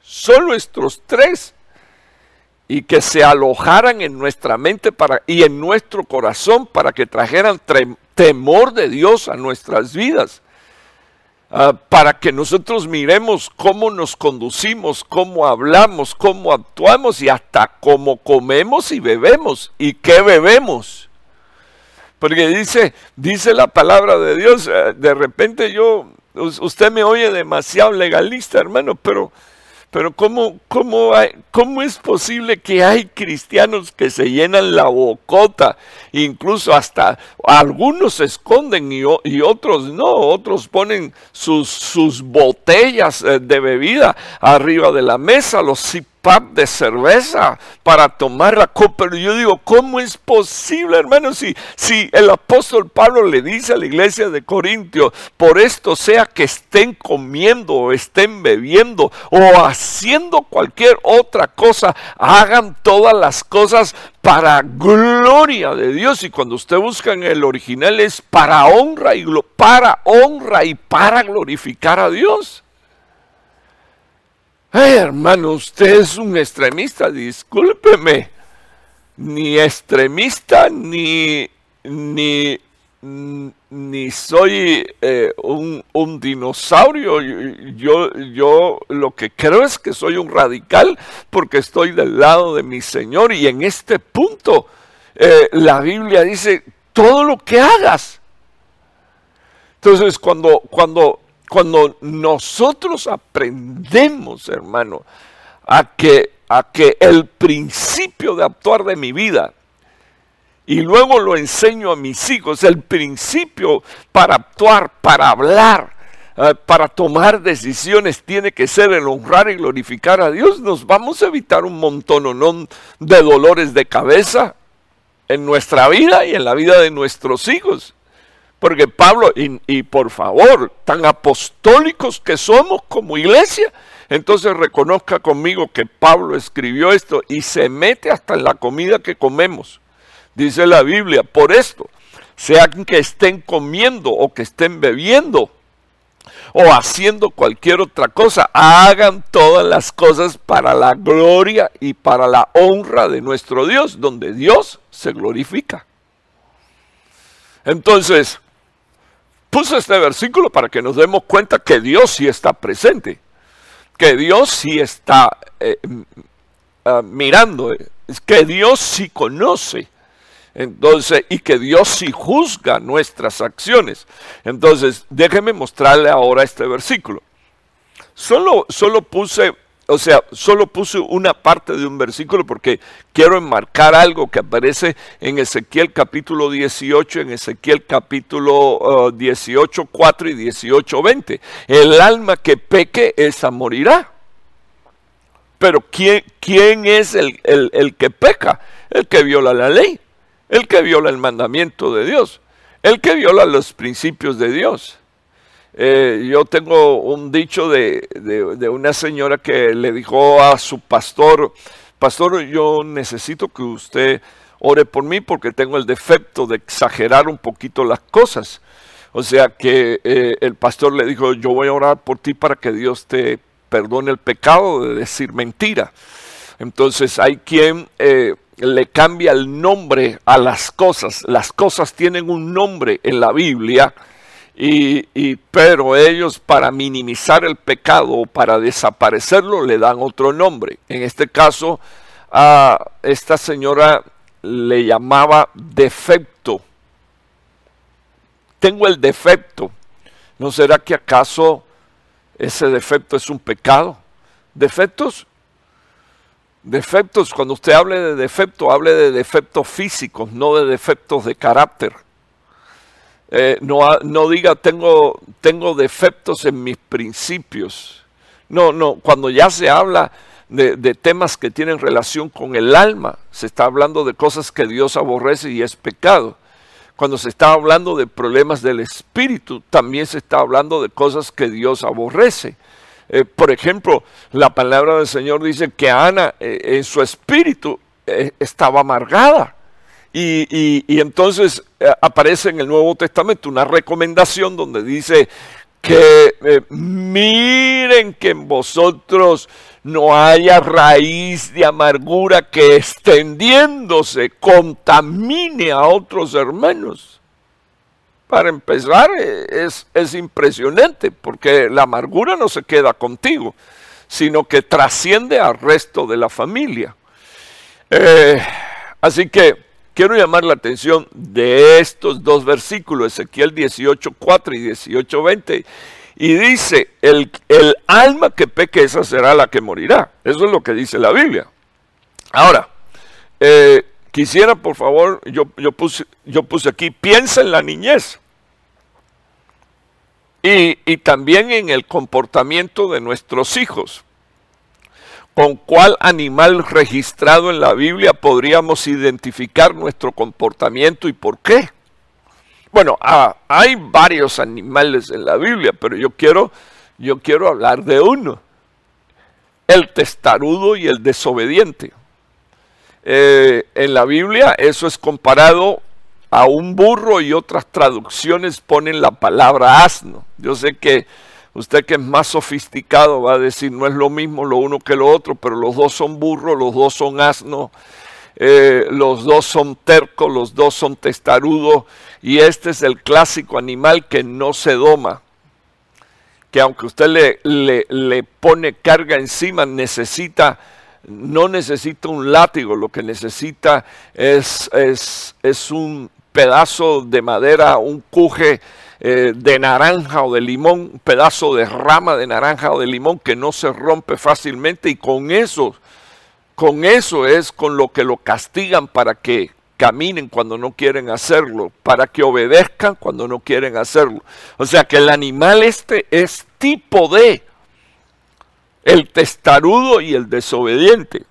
A: solo estos tres, y que se alojaran en nuestra mente y en nuestro corazón para que trajeran temor de Dios a nuestras vidas. Ah, para que nosotros miremos cómo nos conducimos, cómo hablamos, cómo actuamos y hasta cómo comemos y bebemos y qué bebemos. Porque dice, dice la palabra de Dios, eh, de repente yo, usted me oye demasiado legalista, hermano, pero, Pero ¿cómo, cómo, ¿cómo es posible que hay cristianos que se llenan la bocota? Incluso hasta algunos se esconden y, y otros no. Otros ponen sus, sus botellas eh, de bebida arriba de la mesa, los de cerveza para tomar la copa. Pero yo digo, ¿cómo es posible, hermano? Si, si el apóstol Pablo le dice a la iglesia de Corintio, por esto sea que estén comiendo o estén bebiendo o haciendo cualquier otra cosa, hagan todas las cosas para gloria de Dios. Y cuando usted busca en el original es para honra y para honra y para glorificar a Dios hermano, usted es un extremista, discúlpeme. Ni extremista, ni, ni, ni soy eh, un, un, dinosaurio. Yo, yo lo que creo es que soy un radical porque estoy del lado de mi Señor. Y en este punto, eh, la Biblia dice, todo lo que hagas. Entonces, cuando, cuando cuando nosotros aprendemos, hermano, a que, a que el principio de actuar de mi vida, y luego lo enseño a mis hijos, el principio para actuar, para hablar, eh, para tomar decisiones tiene que ser el honrar y glorificar a Dios, nos vamos a evitar un montón de dolores de cabeza en nuestra vida y en la vida de nuestros hijos. Porque Pablo, y, por favor, tan apostólicos que somos como iglesia, entonces reconozca conmigo que Pablo escribió esto y se mete hasta en la comida que comemos. Dice la Biblia, por esto, sean que estén comiendo o que estén bebiendo o haciendo cualquier otra cosa, hagan todas las cosas para la gloria y para la honra de nuestro Dios, donde Dios se glorifica. Entonces, puse este versículo para que nos demos cuenta que Dios sí está presente, que Dios sí está eh, ah, mirando, que Dios sí conoce. Entonces, y que Dios sí juzga nuestras acciones. Entonces, déjeme mostrarle ahora este versículo. Solo, solo puse o sea, solo puse una parte de un versículo porque quiero enmarcar algo que aparece en Ezequiel capítulo 18, en Ezequiel capítulo 18, uh, 4 y 18, 20. El alma que peque, esa morirá. Pero ¿quién, es el que peca? El que viola la ley, el que viola el mandamiento de Dios, el que viola los principios de Dios. Eh, yo tengo un dicho de, una señora que le dijo a su pastor, pastor, yo necesito que usted ore por mí porque tengo el defecto de exagerar un poquito las cosas. O sea que eh, el pastor le dijo, yo voy a orar por ti para que Dios te perdone el pecado de decir mentira. Entonces hay quien eh, le cambia el nombre a las cosas. Las cosas tienen un nombre en la Biblia y, pero ellos para minimizar el pecado o para desaparecerlo le dan otro nombre. En este caso, a esta señora le llamaba defecto. Tengo el defecto. ¿No será que acaso ese defecto es un pecado? Defectos Defectos, cuando usted hable de defecto, hable de defectos físicos, no de defectos de carácter. Eh, no, no, diga tengo, tengo defectos en mis principios. No, no, cuando ya se habla de, de, temas que tienen relación con el alma, se está hablando de cosas que Dios aborrece y es pecado. Cuando se está hablando de problemas del espíritu, también se está hablando de cosas que Dios aborrece. Eh, por ejemplo, la palabra del Señor dice que Ana eh, en su espíritu estaba amargada. Y, entonces eh, aparece en el Nuevo Testamento una recomendación donde dice que eh, miren que en vosotros no haya raíz de amargura que extendiéndose contamine a otros hermanos. Para empezar, eh, es, es impresionante porque la amargura no se queda contigo, sino que trasciende al resto de la familia. así que quiero llamar la atención de estos dos versículos, Ezequiel 18.4 y 18.20, Y dice, el, el alma que peque, esa será la que morirá. Eso es lo que dice la Biblia. Ahora, eh, quisiera por favor, yo, yo, puse, yo puse aquí, piensa en la niñez. Y, y también en el comportamiento de nuestros hijos. ¿Con cuál animal registrado en la Biblia podríamos identificar nuestro comportamiento y por qué? Bueno, ah, hay varios animales en la Biblia, pero yo quiero, yo quiero hablar de uno. El testarudo y el desobediente. Eh, en la Biblia eso es comparado a un burro y otras traducciones ponen la palabra asno. Yo sé que Usted que es más sofisticado va a decir, no es lo mismo lo uno que lo otro, pero los dos son burros, los dos son asnos, eh, los dos son tercos, los dos son testarudos, y este es el clásico animal que no se doma, que aunque usted le, le, le pone carga encima, necesita, no necesita un látigo, lo que necesita es, es, es un pedazo de madera, un cuje, eh, de naranja o de limón, un pedazo de rama de naranja o de limón que no se rompe fácilmente y con eso, con eso es con lo que lo castigan para que caminen cuando no quieren hacerlo, para que obedezcan cuando no quieren hacerlo. O sea que el animal este es tipo de el testarudo y el desobediente.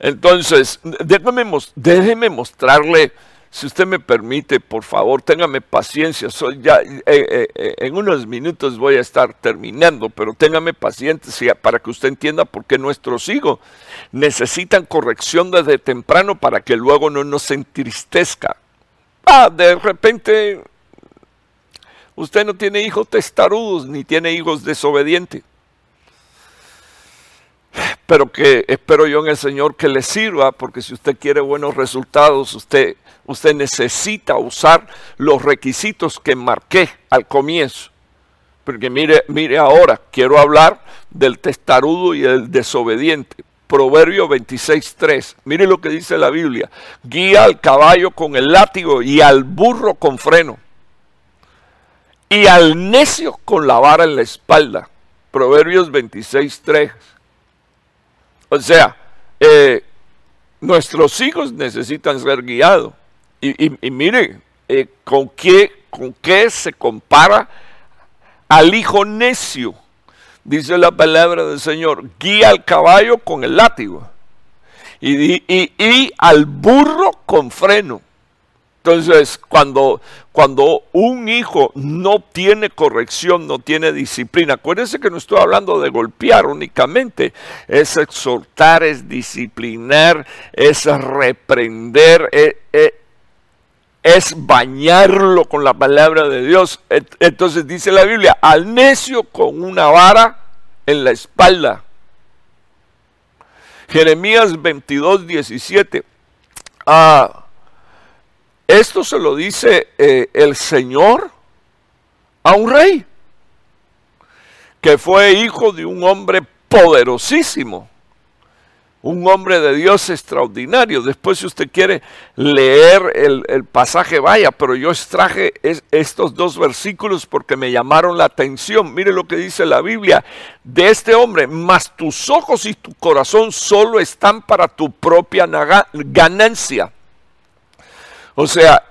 A: Entonces, déjeme, déjeme mostrarle si usted me permite, por favor, téngame paciencia. Soy ya, eh, eh, eh, en unos minutos voy a estar terminando, pero téngame paciencia para que usted entienda por qué nuestros hijos necesitan corrección desde temprano para que luego no nos entristezca. Ah, de repente usted no tiene hijos testarudos ni tiene hijos desobedientes pero que espero yo en el Señor que le sirva, porque si usted quiere buenos resultados, usted, usted necesita usar los requisitos que marqué al comienzo. Porque mire, mire ahora, quiero hablar del testarudo y el desobediente. Proverbio 26.3. Mire lo que dice la Biblia. Guía al caballo con el látigo y al burro con freno. Y al necio con la vara en la espalda. Proverbios 26.3. O sea, eh, nuestros hijos necesitan ser guiados. Y, mire, eh, ¿con, qué, ¿con qué se compara al hijo necio? Dice la palabra del Señor, guía al caballo con el látigo y, y al burro con freno. Entonces, cuando, cuando un hijo no tiene corrección, no tiene disciplina, acuérdense que no estoy hablando de golpear únicamente, es exhortar, es disciplinar, es reprender, es, eh, es bañarlo con la palabra de Dios. Entonces dice la Biblia, al necio con una vara en la espalda. Jeremías 22, 17. Ah, esto se lo dice eh, el Señor a un rey, que fue hijo de un hombre poderosísimo, un hombre de Dios extraordinario. Después, si usted quiere leer el, pasaje, vaya, pero yo extraje estos dos versículos porque me llamaron la atención. Mire lo que dice la Biblia de este hombre, mas tus ojos y tu corazón solo están para tu propia ganancia o sea,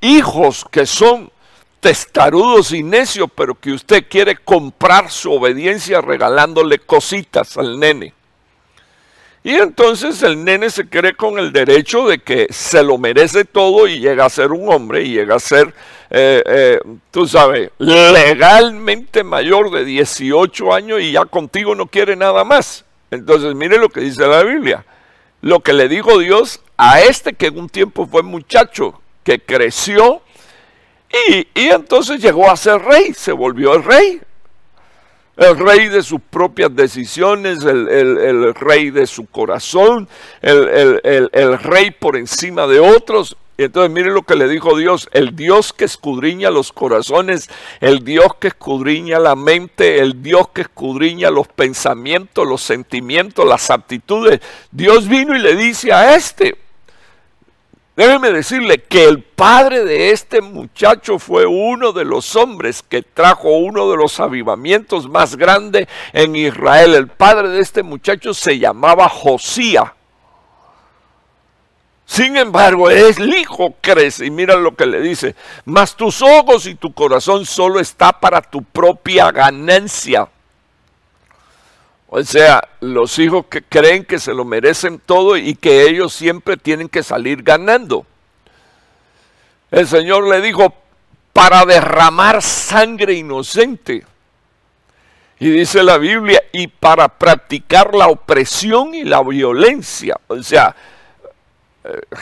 A: hijos que son testarudos y necios, pero que usted quiere comprar su obediencia regalándole cositas al nene. Y entonces el nene se cree con el derecho de que se lo merece todo y llega a ser un hombre y llega a ser, eh, eh, tú sabes, legalmente mayor de 18 años y ya contigo no quiere nada más. Entonces mire lo que dice la Biblia. Lo que le dijo Dios a este que en un tiempo fue muchacho, que creció y, entonces llegó a ser rey, se volvió el rey. El rey de sus propias decisiones, el, rey de su corazón, el, rey por encima de otros. Y entonces mire lo que le dijo Dios, el Dios que escudriña los corazones, el Dios que escudriña la mente, el Dios que escudriña los pensamientos, los sentimientos, las aptitudes. Dios vino y le dice a este, Déjeme decirle que el padre de este muchacho fue uno de los hombres que trajo uno de los avivamientos más grandes en Israel. El padre de este muchacho se llamaba Josía. Sin embargo, el hijo crece y mira lo que le dice, mas tus ojos y tu corazón solo está para tu propia ganancia. O sea, los hijos que creen que se lo merecen todo y que ellos siempre tienen que salir ganando. El Señor le dijo, para derramar sangre inocente. Y dice la Biblia, y para practicar la opresión y la violencia. O sea,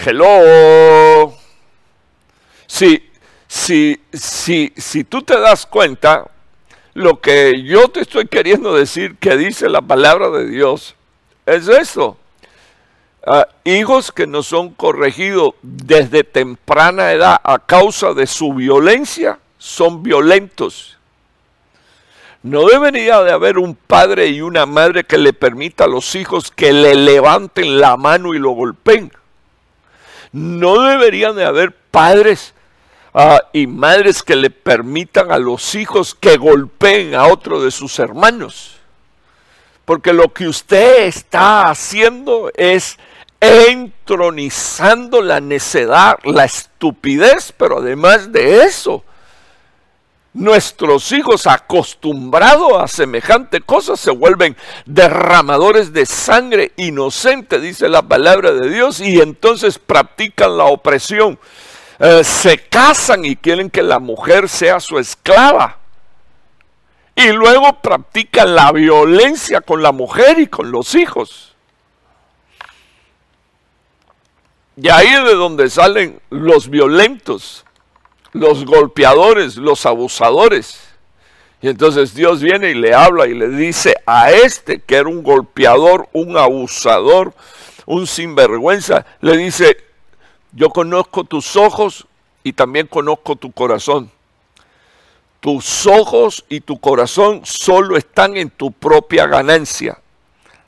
A: hello. Si, si, si, si tú te das cuenta, lo que yo te estoy queriendo decir que dice la palabra de Dios es eso. Ah, hijos que no son corregidos desde temprana edad a causa de su violencia son violentos. No debería de haber un padre y una madre que le permita a los hijos que le levanten la mano y lo golpeen. No deberían de haber padres Ah, y madres que le permitan a los hijos que golpeen a otro de sus hermanos. Porque lo que usted está haciendo es entronizando la necedad, la estupidez, pero además de eso, nuestros hijos acostumbrados a semejante cosas se vuelven derramadores de sangre inocente, dice la palabra de Dios, y entonces practican la opresión eh, se casan y quieren que la mujer sea su esclava. Y luego practican la violencia con la mujer y con los hijos. Y ahí es de donde salen los violentos, los golpeadores, los abusadores. Y entonces Dios viene y le habla y le dice a este que era un golpeador, un abusador, un sinvergüenza, le dice, yo conozco tus ojos y también conozco tu corazón. Tus ojos y tu corazón solo están en tu propia ganancia.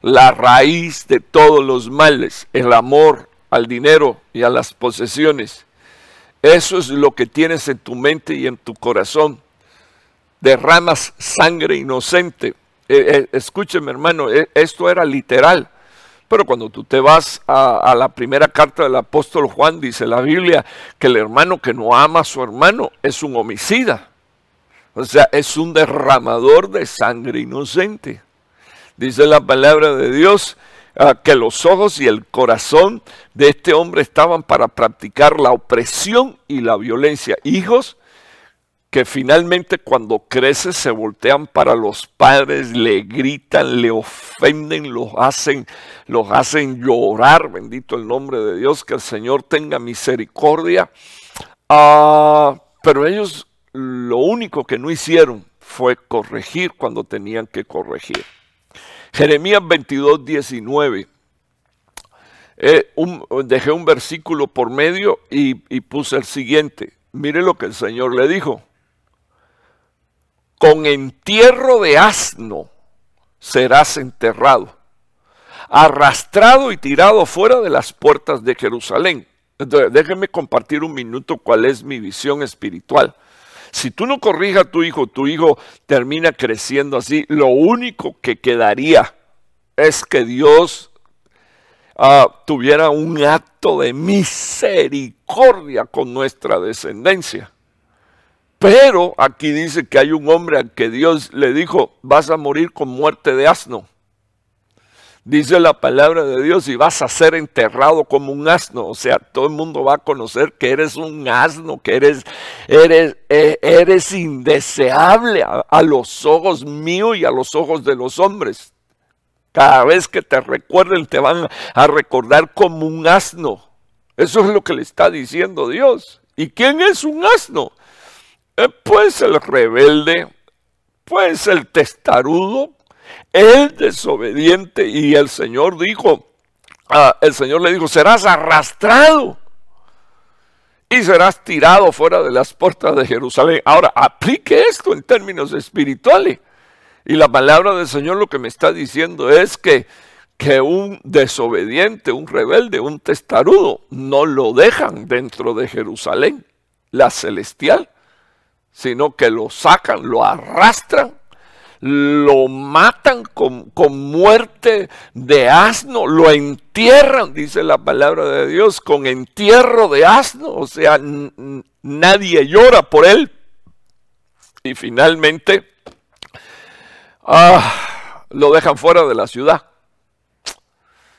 A: La raíz de todos los males, el amor al dinero y a las posesiones. Eso es lo que tienes en tu mente y en tu corazón. Derramas sangre inocente. Eh, eh, escúcheme hermano, eh, esto era literal. Pero cuando tú te vas a, la primera carta del apóstol Juan, dice la Biblia que el hermano que no ama a su hermano es un homicida. O sea, es un derramador de sangre inocente. Dice la palabra de Dios que los ojos y el corazón de este hombre estaban para practicar la opresión y la violencia. Hijos que finalmente cuando crece se voltean para los padres, le gritan, le ofenden, los hacen, los hacen llorar, bendito el nombre de Dios, que el Señor tenga misericordia. Ah, pero ellos lo único que no hicieron fue corregir cuando tenían que corregir. Jeremías 22, 19. Eh, dejé un versículo por medio y, puse el siguiente. Mire lo que el Señor le dijo con entierro de asno serás enterrado, arrastrado y tirado fuera de las puertas de Jerusalén. Entonces, déjenme compartir un minuto cuál es mi visión espiritual. Si tú no corrijas a tu hijo, tu hijo termina creciendo así, lo único que quedaría es que Dios ah, tuviera un acto de misericordia con nuestra descendencia. Pero aquí dice que hay un hombre al que Dios le dijo, vas a morir con muerte de asno. Dice la palabra de Dios y vas a ser enterrado como un asno. O sea, todo el mundo va a conocer que eres un asno, que eres, eres, e, eres indeseable a, los ojos míos y a los ojos de los hombres. Cada vez que te recuerden te van a recordar como un asno. Eso es lo que le está diciendo Dios. ¿Y quién es un asno? Pues el rebelde, pues el testarudo, el desobediente. Y el Señor dijo, ah, el Señor le dijo, serás arrastrado y serás tirado fuera de las puertas de Jerusalén. Ahora, aplique esto en términos espirituales. Y la palabra del Señor lo que me está diciendo es que que un desobediente, un rebelde, un testarudo, no lo dejan dentro de Jerusalén, la celestial, sino que lo sacan, lo arrastran, lo matan con, muerte de asno, lo entierran, dice la palabra de Dios, con entierro de asno, o sea, nadie llora por él. Y finalmente, ah, lo dejan fuera de la ciudad.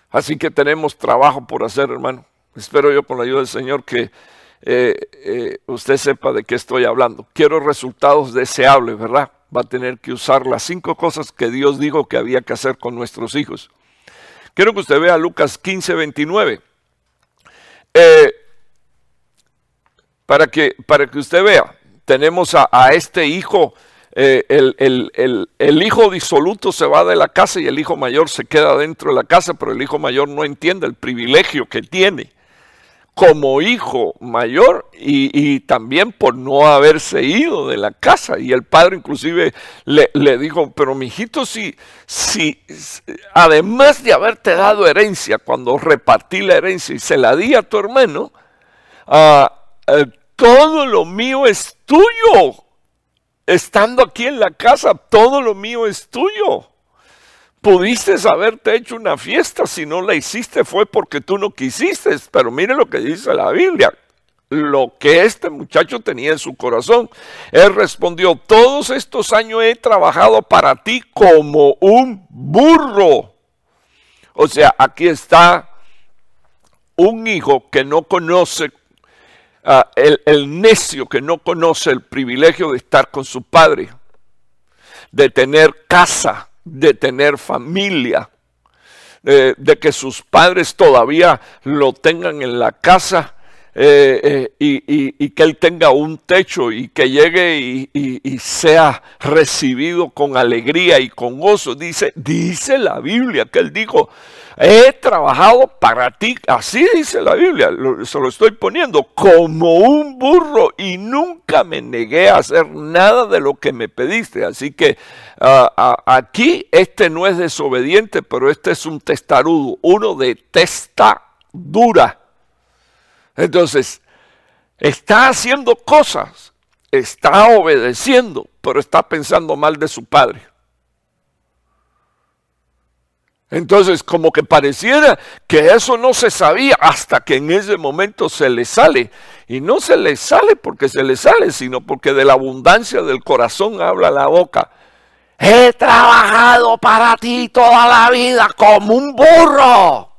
A: Así que tenemos trabajo por hacer, hermano. Espero yo con la ayuda del Señor que eh, eh, usted sepa de qué estoy hablando. Quiero resultados deseables, ¿verdad? Va a tener que usar las cinco cosas que Dios dijo que había que hacer con nuestros hijos. Quiero que usted vea Lucas 15, 29. Eh, para, que, para que usted vea, tenemos a, este hijo, el, el, hijo disoluto se va de la casa y el hijo mayor se queda dentro de la casa, pero el hijo mayor no entiende el privilegio que tiene como hijo mayor y, también por no haberse ido de la casa. Y el padre inclusive le, dijo, pero mi hijito, si, si, además de haberte dado herencia, cuando repartí la herencia y se la di a tu hermano, ah, eh, todo lo mío es tuyo. Estando aquí en la casa, todo lo mío es tuyo. Pudiste haberte hecho una fiesta, si no la hiciste fue porque tú no quisiste, pero mire lo que dice la Biblia, lo que este muchacho tenía en su corazón. Él respondió, todos estos años he trabajado para ti como un burro. O sea, aquí está un hijo que no conoce, ah, el, el necio que no conoce el privilegio de estar con su padre, de tener casa de tener familia, de que sus padres todavía lo tengan en la casa eh, eh, y, que él tenga un techo y que llegue y, sea recibido con alegría y con gozo. Dice, dice la Biblia que él dijo, he trabajado para ti, así dice la Biblia, se lo estoy poniendo, como un burro y nunca me negué a hacer nada de lo que me pediste. Así que ah, aquí este no es desobediente, pero este es un testarudo, uno de testa dura. Entonces, está haciendo cosas, está obedeciendo, pero está pensando mal de su padre. Entonces, como que pareciera que eso no se sabía hasta que en ese momento se le sale. Y no se le sale porque se le sale, sino porque de la abundancia del corazón habla la boca. He trabajado para ti toda la vida como un burro.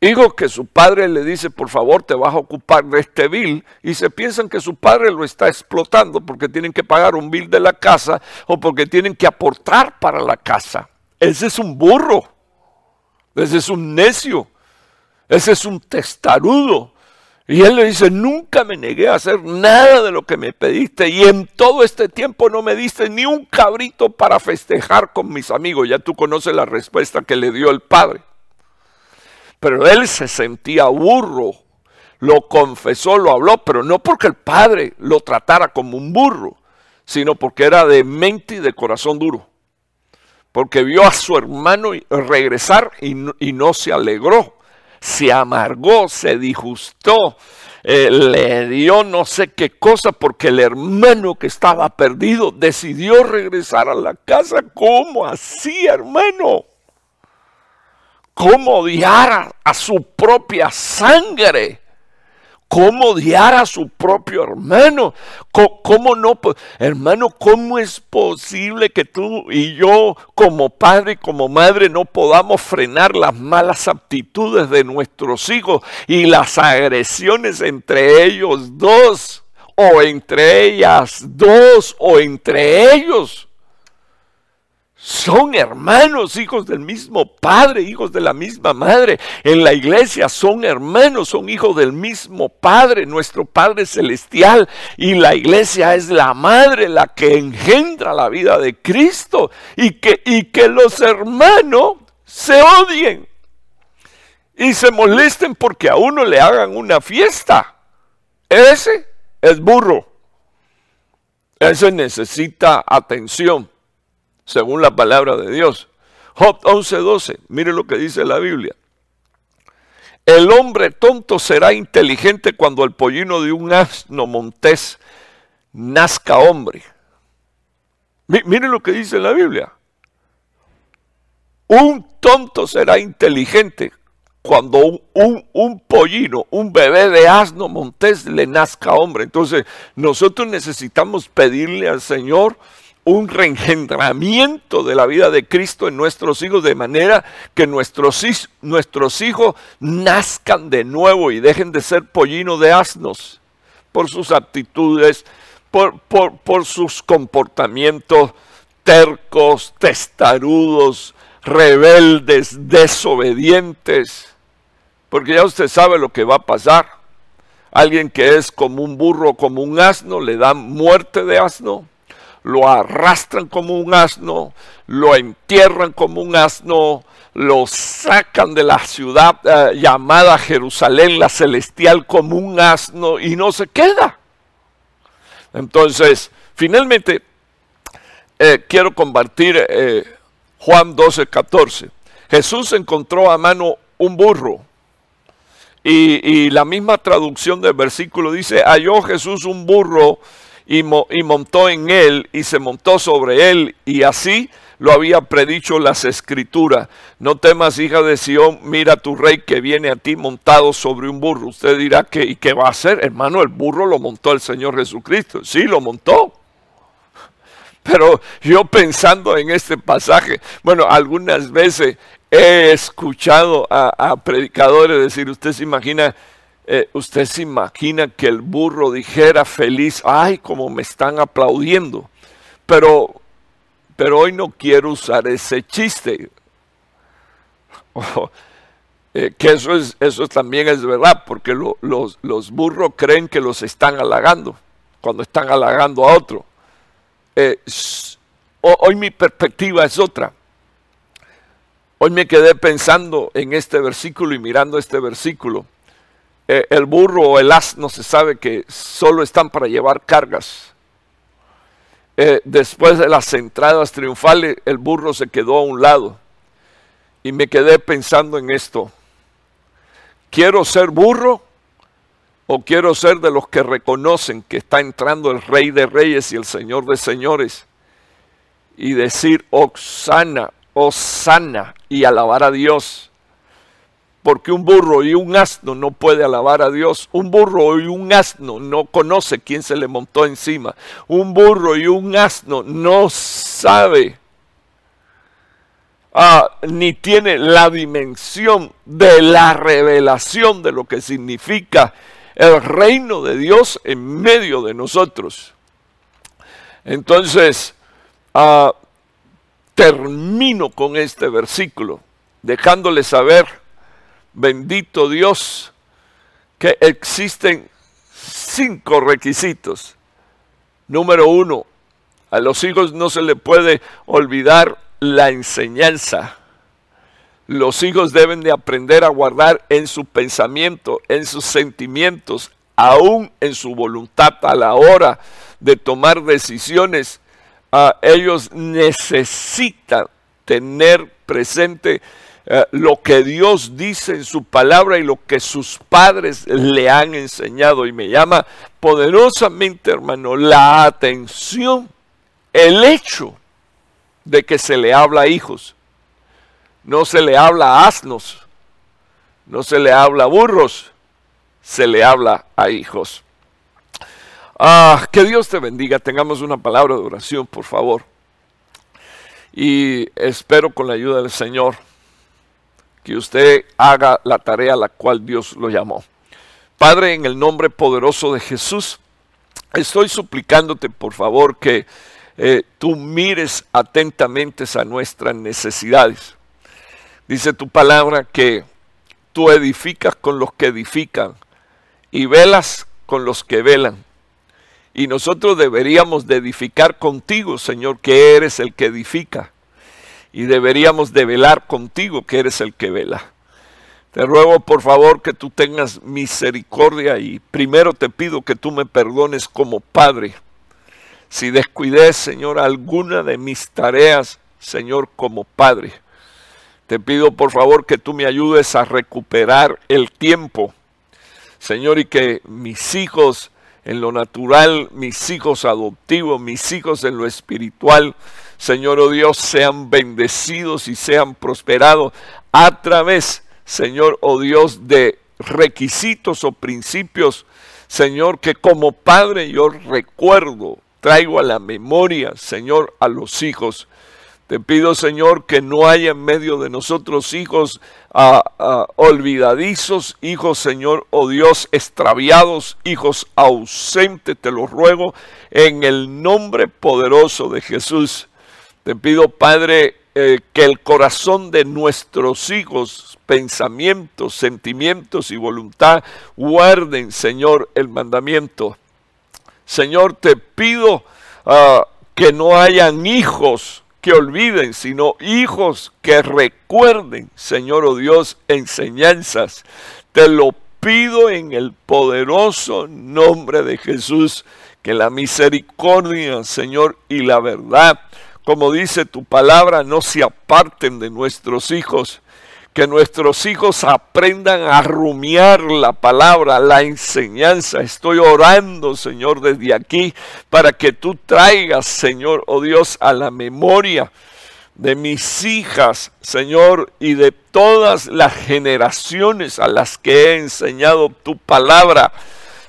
A: Hijo que su padre le dice, por favor, te vas a ocupar de este bill, y se piensan que su padre lo está explotando porque tienen que pagar un bill de la casa o porque tienen que aportar para la casa. Ese es un burro, ese es un necio, ese es un testarudo. Y él le dice, nunca me negué a hacer nada de lo que me pediste y en todo este tiempo no me diste ni un cabrito para festejar con mis amigos. Ya tú conoces la respuesta que le dio el padre. Pero él se sentía burro, lo confesó, lo habló, pero no porque el padre lo tratara como un burro, sino porque era de mente y de corazón duro. Porque vio a su hermano regresar y no, se alegró, se amargó, se disgustó, eh, le dio no sé qué cosa porque el hermano que estaba perdido decidió regresar a la casa. ¿Cómo así, hermano? cómo odiar a su propia sangre, cómo odiar a su propio hermano, cómo, no, hermano, cómo es posible que tú y yo como padre y como madre no podamos frenar las malas aptitudes de nuestros hijos y las agresiones entre ellos dos o entre ellas dos o entre ellos son hermanos, hijos del mismo Padre, hijos de la misma Madre. En la iglesia son hermanos, son hijos del mismo Padre, nuestro Padre Celestial. Y la iglesia es la Madre, la que engendra la vida de Cristo. Y que, y que los hermanos se odien y se molesten porque a uno le hagan una fiesta. Ese es burro. Ese necesita atención según la palabra de Dios. Job 11:12, mire lo que dice la Biblia. El hombre tonto será inteligente cuando el pollino de un asno montés nazca hombre. Mire lo que dice la Biblia. Un tonto será inteligente cuando un, un, pollino, un bebé de asno montés le nazca hombre. Entonces nosotros necesitamos pedirle al Señor un reengendramiento de la vida de Cristo en nuestros hijos, de manera que nuestros, nuestros hijos nazcan de nuevo y dejen de ser pollinos de asnos por sus actitudes, por, por, por sus comportamientos tercos, testarudos, rebeldes, desobedientes. Porque ya usted sabe lo que va a pasar. Alguien que es como un burro, como un asno, le dan muerte de asno, lo arrastran como un asno, lo entierran como un asno, lo sacan de la ciudad eh, llamada Jerusalén, la celestial, como un asno y no se queda. Entonces, finalmente, eh, quiero compartir eh, Juan 12, 14. Jesús encontró a mano un burro y, la misma traducción del versículo dice, halló Jesús un burro y, montó en él y se montó sobre él y así lo había predicho las escrituras. No temas, hija de Sión, mira tu rey que viene a ti montado sobre un burro. Usted dirá que, ¿y qué va a hacer? Hermano, el burro lo montó el Señor Jesucristo. Sí, lo montó. Pero yo pensando en este pasaje, bueno, algunas veces He escuchado a, predicadores decir, usted se imagina, eh, usted se imagina que el burro dijera feliz, ay, como me están aplaudiendo. Pero, pero hoy no quiero usar ese chiste. Eh, que eso, es, eso también es verdad, porque los, los, burros creen que los están halagando cuando están halagando a otro. Eh, hoy mi perspectiva es otra. Hoy me quedé pensando en este versículo y mirando este versículo. Eh, el burro o el asno se sabe que solo están para llevar cargas. Eh, después de las entradas triunfales, el burro se quedó a un lado. Y me quedé pensando en esto. ¿Quiero ser burro o quiero ser de los que reconocen que está entrando el Rey de Reyes y el Señor de Señores? Y decir, Oxana, sana y alabar a Dios. Porque un burro y un asno no puede alabar a Dios. Un burro y un asno no conoce quién se le montó encima. Un burro y un asno no sabe ah, ni tiene la dimensión de la revelación de lo que significa el reino de Dios en medio de nosotros. Entonces, uh, termino con este versículo, dejándole saber, bendito Dios, que existen cinco requisitos. Número uno, a los hijos no se le puede olvidar la enseñanza. Los hijos deben de aprender a guardar en su pensamiento, en sus sentimientos, aún en su voluntad a la hora de tomar decisiones ellos necesitan tener presente eh, lo que Dios dice en su palabra y lo que sus padres le han enseñado. Y me llama poderosamente, hermano, la atención, el hecho de que se le habla a hijos. No se le habla a asnos, no se le habla a burros, se le habla a hijos. Ah, que Dios te bendiga. Tengamos una palabra de oración, por favor. Y espero con la ayuda del Señor que usted haga la tarea a la cual Dios lo llamó. Padre, en el nombre poderoso de Jesús, estoy suplicándote, por favor, que eh, tú mires atentamente a nuestras necesidades. Dice tu palabra que tú edificas con los que edifican y velas con los que velan. Y nosotros deberíamos de edificar contigo, Señor, que eres el que edifica. Y deberíamos de velar contigo, que eres el que vela. Te ruego por favor que tú tengas misericordia y primero te pido que tú me perdones como Padre. Si descuidé, Señor, alguna de mis tareas, Señor, como Padre. Te pido por favor que tú me ayudes a recuperar el tiempo, Señor, y que mis hijos en lo natural, mis hijos adoptivos, mis hijos en lo espiritual, Señor, oh Dios, sean bendecidos y sean prosperados a través, Señor, oh Dios, de requisitos o principios, Señor, que como padre yo recuerdo, traigo a la memoria, Señor, a los hijos. Te pido, Señor, que no haya en medio de nosotros hijos ah, ah, olvidadizos, hijos, Señor, oh Dios, extraviados, hijos ausentes, te lo ruego, en el nombre poderoso de Jesús. Te pido, Padre, eh, que el corazón de nuestros hijos, pensamientos, sentimientos y voluntad guarden, Señor, el mandamiento. Señor, te pido ah, que no hayan hijos que olviden, sino hijos que recuerden, Señor o oh Dios, enseñanzas. Te lo pido en el poderoso nombre de Jesús, que la misericordia, Señor, y la verdad como dice tu palabra, no se aparten de nuestros hijos, que nuestros hijos aprendan a rumiar la palabra, la enseñanza. Estoy orando, Señor, desde aquí, para que tú traigas, Señor, oh Dios, a la memoria de mis hijas, Señor, y de todas las generaciones a las que he enseñado tu palabra.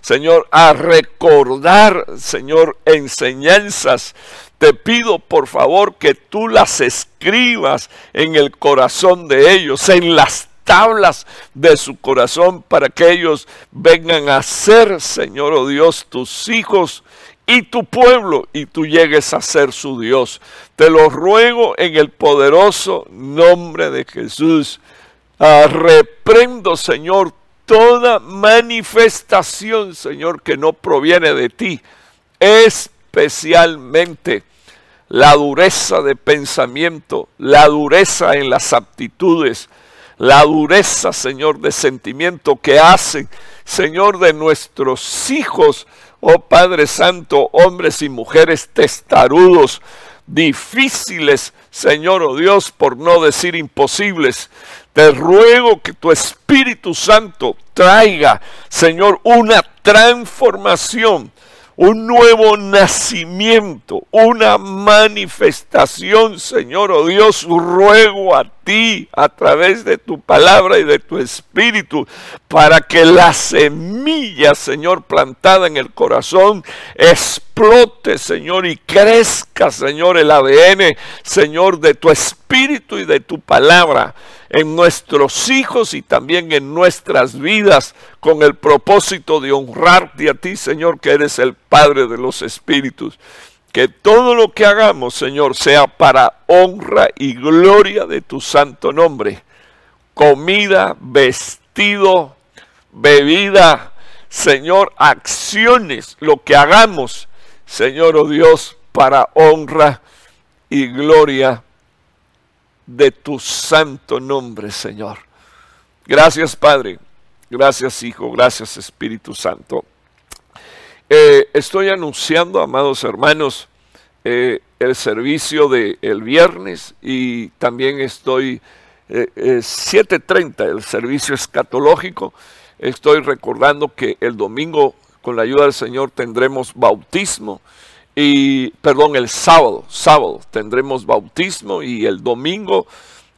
A: Señor, a recordar, Señor, enseñanzas te pido por favor que tú las escribas en el corazón de ellos, en las tablas de su corazón, para que ellos vengan a ser, Señor o oh Dios, tus hijos y tu pueblo, y tú llegues a ser su Dios. Te lo ruego en el poderoso nombre de Jesús. Ah, reprendo, Señor, toda manifestación, Señor, que no proviene de ti, especialmente la dureza de pensamiento, la dureza en las aptitudes, la dureza, Señor, de sentimiento que hacen, Señor, de nuestros hijos, oh Padre Santo, hombres y mujeres testarudos, difíciles, Señor, oh Dios, por no decir imposibles. Te ruego que tu Espíritu Santo traiga, Señor, una transformación un nuevo nacimiento, una manifestación, Señor, oh Dios, ruego a ti a través de tu palabra y de tu espíritu, para que la semilla, Señor, plantada en el corazón, explote, Señor, y crezca, Señor, el ADN, Señor, de tu espíritu y de tu palabra en nuestros hijos y también en nuestras vidas con el propósito de honrarte a ti, Señor, que eres el Padre de los Espíritus. Que todo lo que hagamos, Señor, sea para honra y gloria de tu santo nombre. Comida, vestido, bebida, Señor, acciones, lo que hagamos, Señor, oh Dios, para honra y gloria de tu santo nombre, Señor. Gracias, Padre. Gracias, Hijo. Gracias, Espíritu Santo. Eh, estoy anunciando, amados hermanos, eh, el servicio del el viernes y también estoy 7.30, eh, el servicio escatológico. Estoy recordando que el domingo, con la ayuda del Señor, tendremos bautismo y perdón, el sábado, sábado tendremos bautismo y el domingo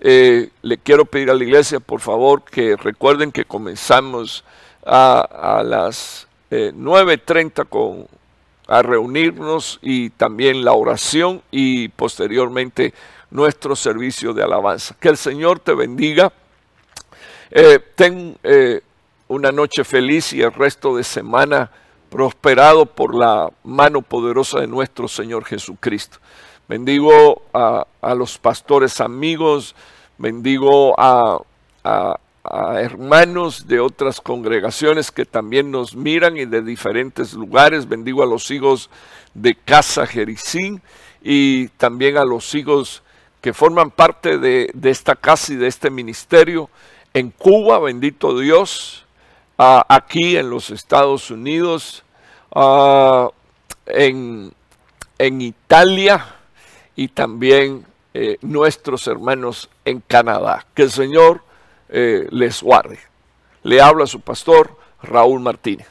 A: eh, le quiero pedir a la iglesia, por favor, que recuerden que comenzamos a, las 9.30 eh, con a reunirnos y también la oración y posteriormente nuestro servicio de alabanza. Que el Señor te bendiga. Eh, ten una noche feliz y el resto de semana prosperado por la mano poderosa de nuestro Señor Jesucristo. Bendigo a, los pastores amigos, bendigo a, hermanos de otras congregaciones que también nos miran y de diferentes lugares. Bendigo a los hijos de Casa Jericín y también a los hijos que forman parte de, de esta casa y de este ministerio. En Cuba, bendito Dios, aquí en los Estados Unidos, en, Italia y también eh, nuestros hermanos en Canadá. Que el Señor eh, les guarde. Le habla su pastor Raúl Martínez.